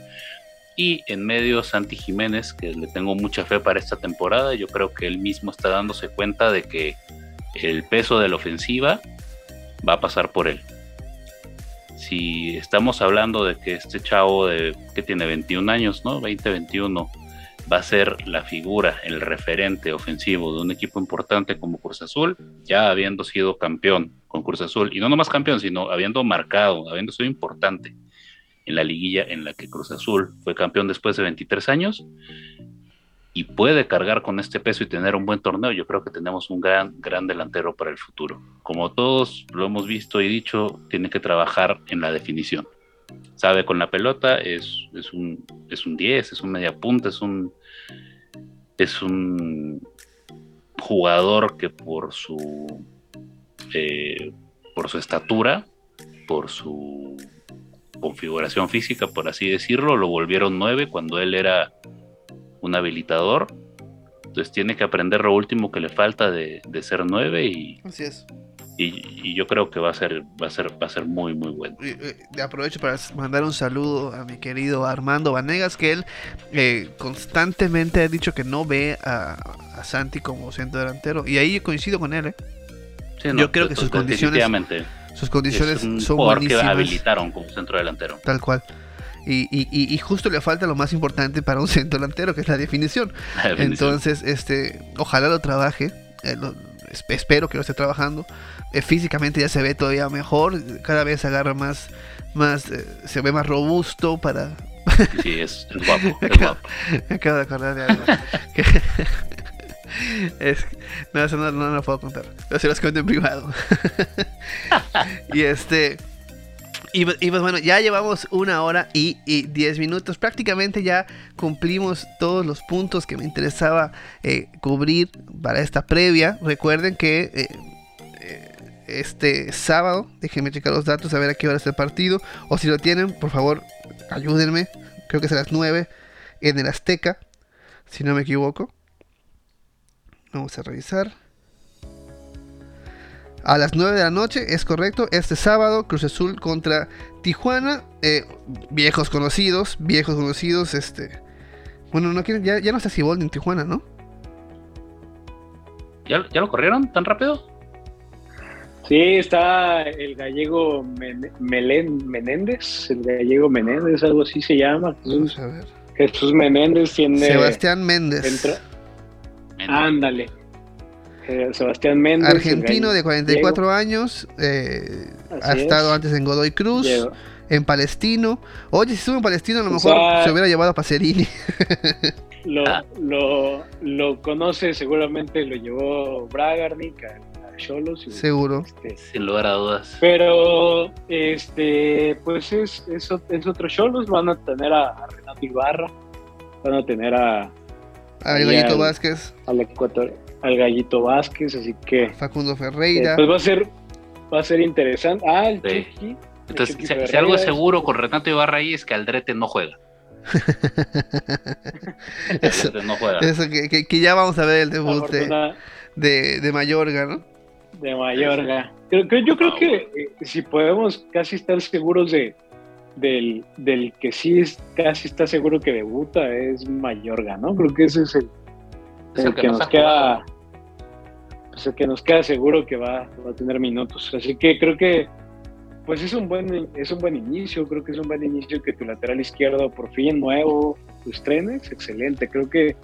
Y en medio Santi Jiménez, que le tengo mucha fe para esta temporada, yo creo que él mismo está dándose cuenta de que el peso de la ofensiva va a pasar por él si estamos hablando de que este chavo de, que tiene 21 años, ¿no? 20, 21, va a ser la figura, el referente ofensivo de un equipo importante como Cruz Azul, ya habiendo sido campeón con Cruz Azul, y no nomás campeón, sino habiendo marcado, habiendo sido importante en la liguilla en la que Cruz Azul fue campeón después de 23 años, y puede cargar con este peso y tener un buen torneo, yo creo que tenemos un gran, gran delantero para el futuro. Como todos lo hemos visto y dicho, tiene que trabajar en la definición. Sabe con la pelota, es, es un, es un 10, es un media punta, es un, es un jugador que por su, eh, por su estatura, por su configuración física, por así decirlo, lo volvieron 9 cuando él era un habilitador. Entonces tiene que aprender lo último que le falta de, ser nueve y. Así es. Y, yo creo que va a ser, va a ser, va a ser muy, muy bueno. Eh, aprovecho para mandar un saludo a mi querido Armando Vanegas, que él eh, constantemente ha dicho que no ve a, Santi como centro delantero. Y ahí coincido con él, ¿eh? yo creo que sus condiciones. Sus condiciones son buenísimas. que habilitaron como centro delantero. Tal cual. Y, justo le falta lo más importante para un centro delantero, que es la definición. Entonces, este, ojalá lo trabaje. Eh, espero que lo esté trabajando. Eh, físicamente ya se ve todavía mejor. Cada vez agarra más, más eh, se ve más robusto para. sí, es, guapo. me, acabo, de acordar de algo. no, eso no, no, lo puedo contar. Pero se los cuento en privado. y este. Y, pues bueno, ya llevamos una hora y, diez minutos. Prácticamente ya cumplimos todos los puntos que me interesaba eh, cubrir para esta previa. Recuerden que eh, eh, este sábado, déjenme checar los datos, a ver a qué hora es el partido. O si lo tienen, por favor, ayúdenme. Creo que es a las 9 en el Azteca, si no me equivoco. Vamos a revisar a las 9 de la noche, es correcto, este sábado, Cruz Azul contra Tijuana, eh, viejos conocidos, viejos conocidos, este, Bueno, no quieren, ya, ya no está Ciboldi en Tijuana, ¿no? ¿Ya, ¿Ya lo corrieron tan rápido? Sí, está el gallego Men- Melen- Menéndez, el gallego Menéndez, algo así se llama. Vamos Jesús, a ver. Jesús Menéndez tiene. Sebastián Méndez. ándale. Eh, Sebastián Méndez. Argentino de gallego. 44 años. eh, ha estado es. antes en Godoy Cruz. En Palestino. Oye, si estuvo en Palestino, a lo O mejor sea- se hubiera llevado a Pacerini. Lo, lo, lo conoce, seguramente lo llevó Bragarnik a a Cholos. Seguro. este, Sin lugar a dudas. Pero, este, pues es, es, es otro Cholos. Van a tener a, a Renato Ibarra, van a tener a, Gallito al- Vázquez. al Ecuador, al Gallito Vázquez, así que Facundo eh, Ferreira. pues va a ser, va a ser interesante. Ah, el Sí. Chucky. el Entonces, Chucky si, algo es seguro con Renato Ibarra ahí es que Aldrete no juega. Eso, Aldrete no juega. eso que, que- que ya vamos a ver el debut de, de, de Mayorga, ¿no? de Mayorga. Creo, creo- yo creo que eh, si podemos casi estar seguros de del, del que sí es, casi está seguro que debuta es Mayorga, ¿no? Creo que ese es el, Es el que, nos queda pues el que nos queda seguro que va, va a tener minutos. Así que creo que pues es un buen es un buen inicio, creo que es un buen inicio que tu lateral izquierdo por fin nuevo, tu estrenes, excelente. Creo que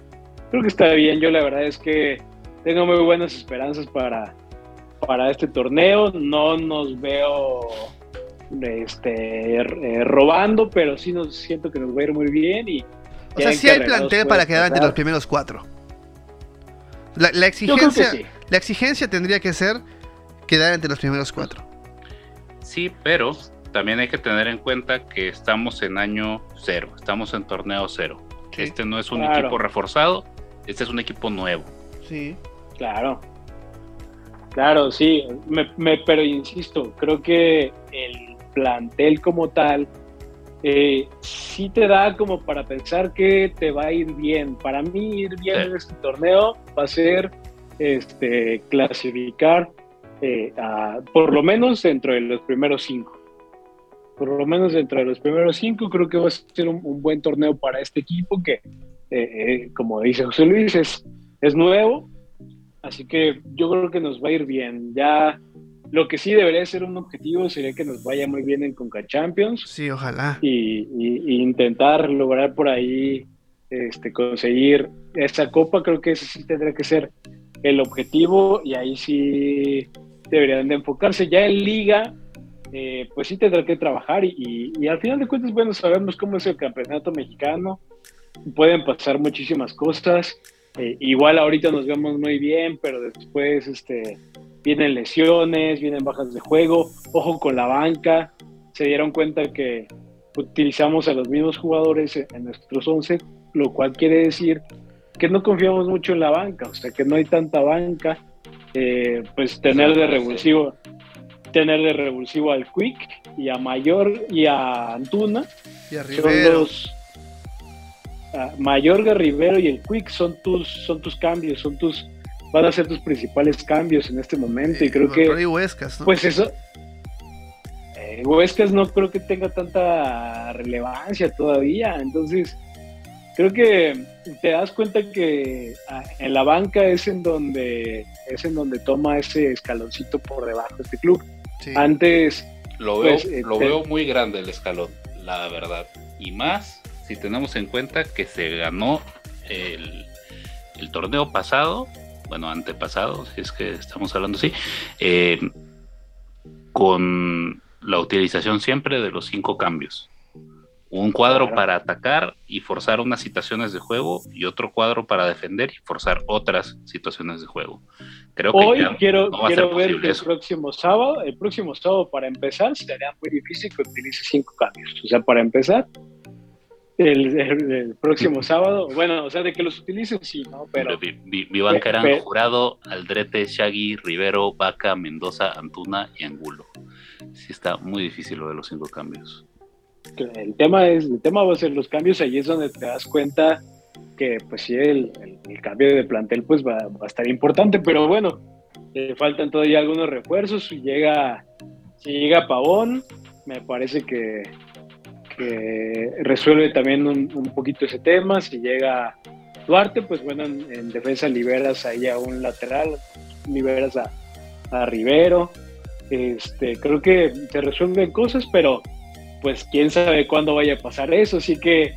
creo que está bien. Yo la verdad es que tengo muy buenas esperanzas para para este torneo. No nos veo este eh, robando, pero sí nos siento que nos va a ir muy bien y O sea, sí hay plantel para quedar entre los primeros cuatro. La, la Yo creo que exigencia, sí. la exigencia tendría que ser quedar entre los primeros cuatro. Sí, pero también hay que tener en cuenta que estamos en año cero, estamos en torneo cero. Sí. Este no es un Claro. equipo reforzado, este es un equipo nuevo. Sí. Claro. Claro, sí, me, me- pero insisto, creo que el plantel como tal eh, sí te da como para pensar que te va a ir bien. Para mí ir bien en este torneo va a ser este, clasificar eh, a- por lo menos dentro de los primeros cinco. Por lo menos dentro de los primeros cinco creo que va a ser un, un buen torneo para este equipo que, eh, eh, como dice José Luis, es, es nuevo, Así que yo creo que nos va a ir bien. Ya lo que sí debería ser un objetivo sería que nos vaya muy bien en Conca Champions Sí, ojalá. y, y- y intentar lograr por ahí este, conseguir esa copa. Creo que ese sí tendría que ser el objetivo y ahí sí deberían de enfocarse. Ya en liga, eh, pues sí tendrá que trabajar y, y- y al final de cuentas, bueno, sabemos cómo es el campeonato mexicano. Pueden pasar muchísimas cosas. Eh, igual ahorita nos vemos muy bien, pero después este, vienen lesiones, vienen bajas de juego. Ojo con la banca. Se dieron cuenta que utilizamos a los mismos jugadores en, nuestros 11, lo cual quiere decir que no confiamos mucho en la banca, o sea que no hay tanta banca. Eh, pues tener de revulsivo, tener de revulsivo al Quick y a Mayor y a Antuna Y a son Rivero. los ah, Mayorga, Rivero y el Quick son tus son tus cambios, son tus van a ser tus principales cambios en este momento y creo que Huescas, ¿no? pues eso eh, Huescas no creo que tenga tanta relevancia todavía, entonces creo que te das cuenta que ah, en la banca es en donde es en donde toma ese escaloncito por debajo este club. Sí. Antes Lo veo, Pues, eh, lo te- veo muy grande el escalón, la verdad. Y más si tenemos en cuenta que se ganó el, el torneo pasado, bueno, antepasado, si es que estamos hablando así, eh, con la utilización siempre de los cinco cambios. Un cuadro para atacar y forzar unas situaciones de juego y otro cuadro para defender y forzar otras situaciones de juego. Creo que Hoy quiero, no quiero ver que el eso. próximo sábado, el próximo sábado para empezar, sería muy difícil que utilice cinco cambios. O sea, para empezar, el, el- el próximo sábado, bueno, o sea, de que los utilicen, sí, ¿no? Pero Mi, mi- mi banca Pe- eran pe- Jurado, Aldrete, Shaggy, Rivero, Vaca, Mendoza, Antuna y Angulo. Sí está muy difícil lo de los cinco cambios. el tema es, el tema va a ser los cambios, ahí es donde te das cuenta que pues sí, el cambio de plantel pues va, va a estar importante, pero bueno, eh, faltan todavía algunos refuerzos, si llega, si llega Pavón, me parece que, resuelve también un, un, poquito ese tema. Si llega Duarte, pues bueno, en, defensa liberas ahí a un lateral, liberas a, a Rivero. Este, creo que se resuelven cosas, pero pues quién sabe cuándo vaya a pasar eso. Así que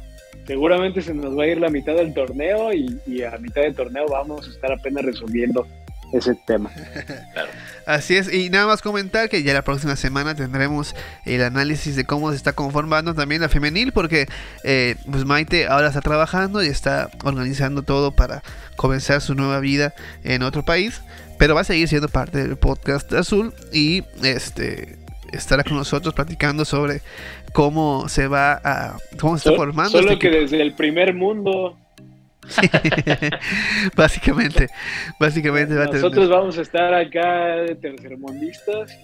seguramente se nos va a ir la mitad del torneo y, y a mitad del torneo vamos a estar apenas resolviendo ese tema. Así es, y nada más comentar que ya la próxima semana tendremos el análisis de cómo se está conformando también la femenil, porque eh, pues Maite ahora está trabajando y está organizando todo para comenzar su nueva vida en otro país, pero va a seguir siendo parte del podcast azul y este estará con nosotros platicando sobre cómo se va a cómo se está formando. Solo este que desde el primer mundo básicamente, básicamente Nosotros vamos a estar acá de tercermundistas,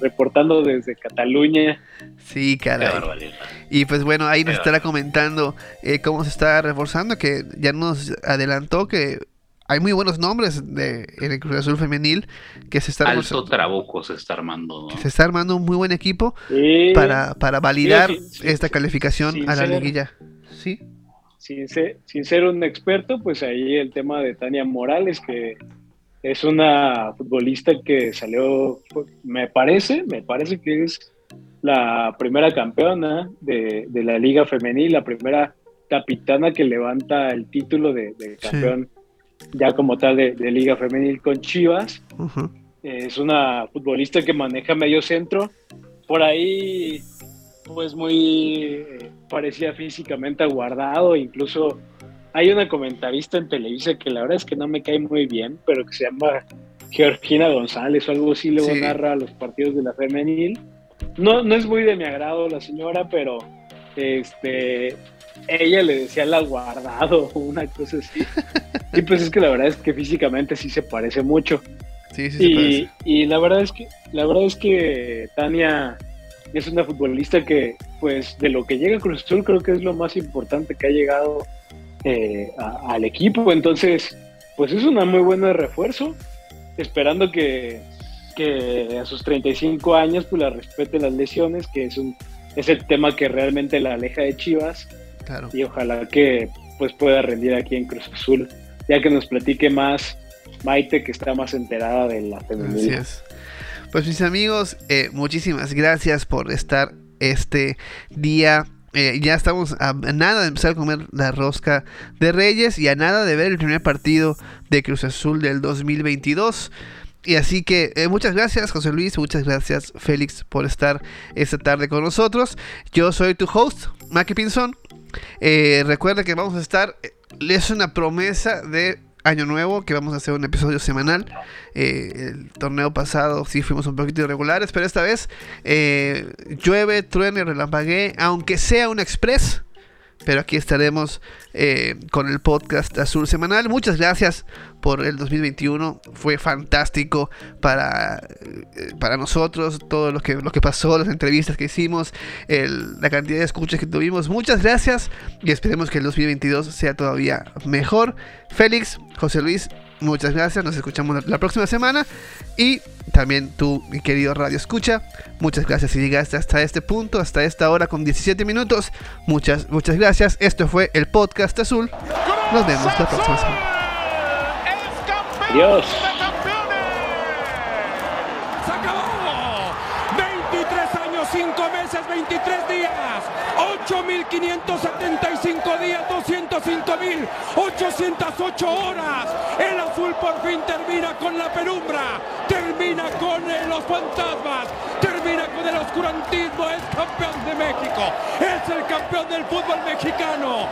reportando desde Cataluña. Sí, caray. Y pues bueno, ahí nos estará comentando eh, cómo se está reforzando, que ya nos adelantó que hay muy buenos nombres de, en el Cruz Azul femenil que se está Alto Trabuco se está armando. Se está armando un muy buen equipo para, para validar esta calificación a la liguilla. Sí sin ser, sin ser un experto, pues ahí el tema de Tania Morales, que es una futbolista que salió, me parece, me parece que es la primera campeona de, la Liga Femenil, la primera capitana que levanta el título de, campeón ya como tal de, Liga Femenil con Chivas. Es una futbolista que maneja medio centro. Por ahí pues muy eh, parecía físicamente aguardado, incluso hay una comentarista en Televisa que la verdad es que no me cae muy bien, pero que se llama Georgina González o algo así, luego narra los partidos de la femenil. No, no es muy de mi agrado la señora, pero este ella le decía al aguardado o una cosa así. y pues es que la verdad es que físicamente sí se parece mucho. Sí, sí y, y la verdad es que la verdad es que Tania es una futbolista que, pues, de lo que llega a Cruz Azul, creo que es lo más importante que ha llegado eh, al equipo. Entonces, pues es una muy buena refuerzo, esperando que, que a sus 35 años, pues, la respete las lesiones, que es, un, es el tema que realmente la aleja de Chivas. Claro. Y ojalá que, pues, pueda rendir aquí en Cruz Azul, ya que nos platique más Maite, que está más enterada de la femenina. Pues mis amigos, eh, muchísimas gracias por estar este día. Eh, ya estamos a nada de empezar a comer la rosca de Reyes y a nada de ver el primer partido de Cruz Azul del 2022. Y así que eh, muchas gracias José Luis, muchas gracias Félix por estar esta tarde con nosotros. Yo soy tu host, Maki Pinson. recuerda que vamos a estar, es una promesa de año nuevo que vamos a hacer un episodio semanal. Eh, el torneo pasado sí fuimos un poquito irregulares, pero esta vez eh, llueve, truene, relampaguee, aunque sea un express pero aquí estaremos eh, con el podcast Azul Semanal. Muchas gracias por el 2021. Fue fantástico para, eh, para nosotros, todo lo que, lo que pasó, las entrevistas que hicimos, la cantidad de escuchas que tuvimos. Muchas gracias y esperemos que el 2022 sea todavía mejor. Félix, José Luis, Muchas gracias, nos escuchamos la próxima semana. Y también tú, mi querido Radio Escucha, muchas gracias si llegaste hasta este punto, hasta esta hora con 17 minutos. Muchas, muchas gracias. Esto fue el podcast azul. Nos vemos la próxima semana. Adiós. 205.808 horas. El azul por fin termina con la penumbra, termina con los fantasmas, termina con el oscurantismo. Es campeón de México, es el campeón del fútbol mexicano.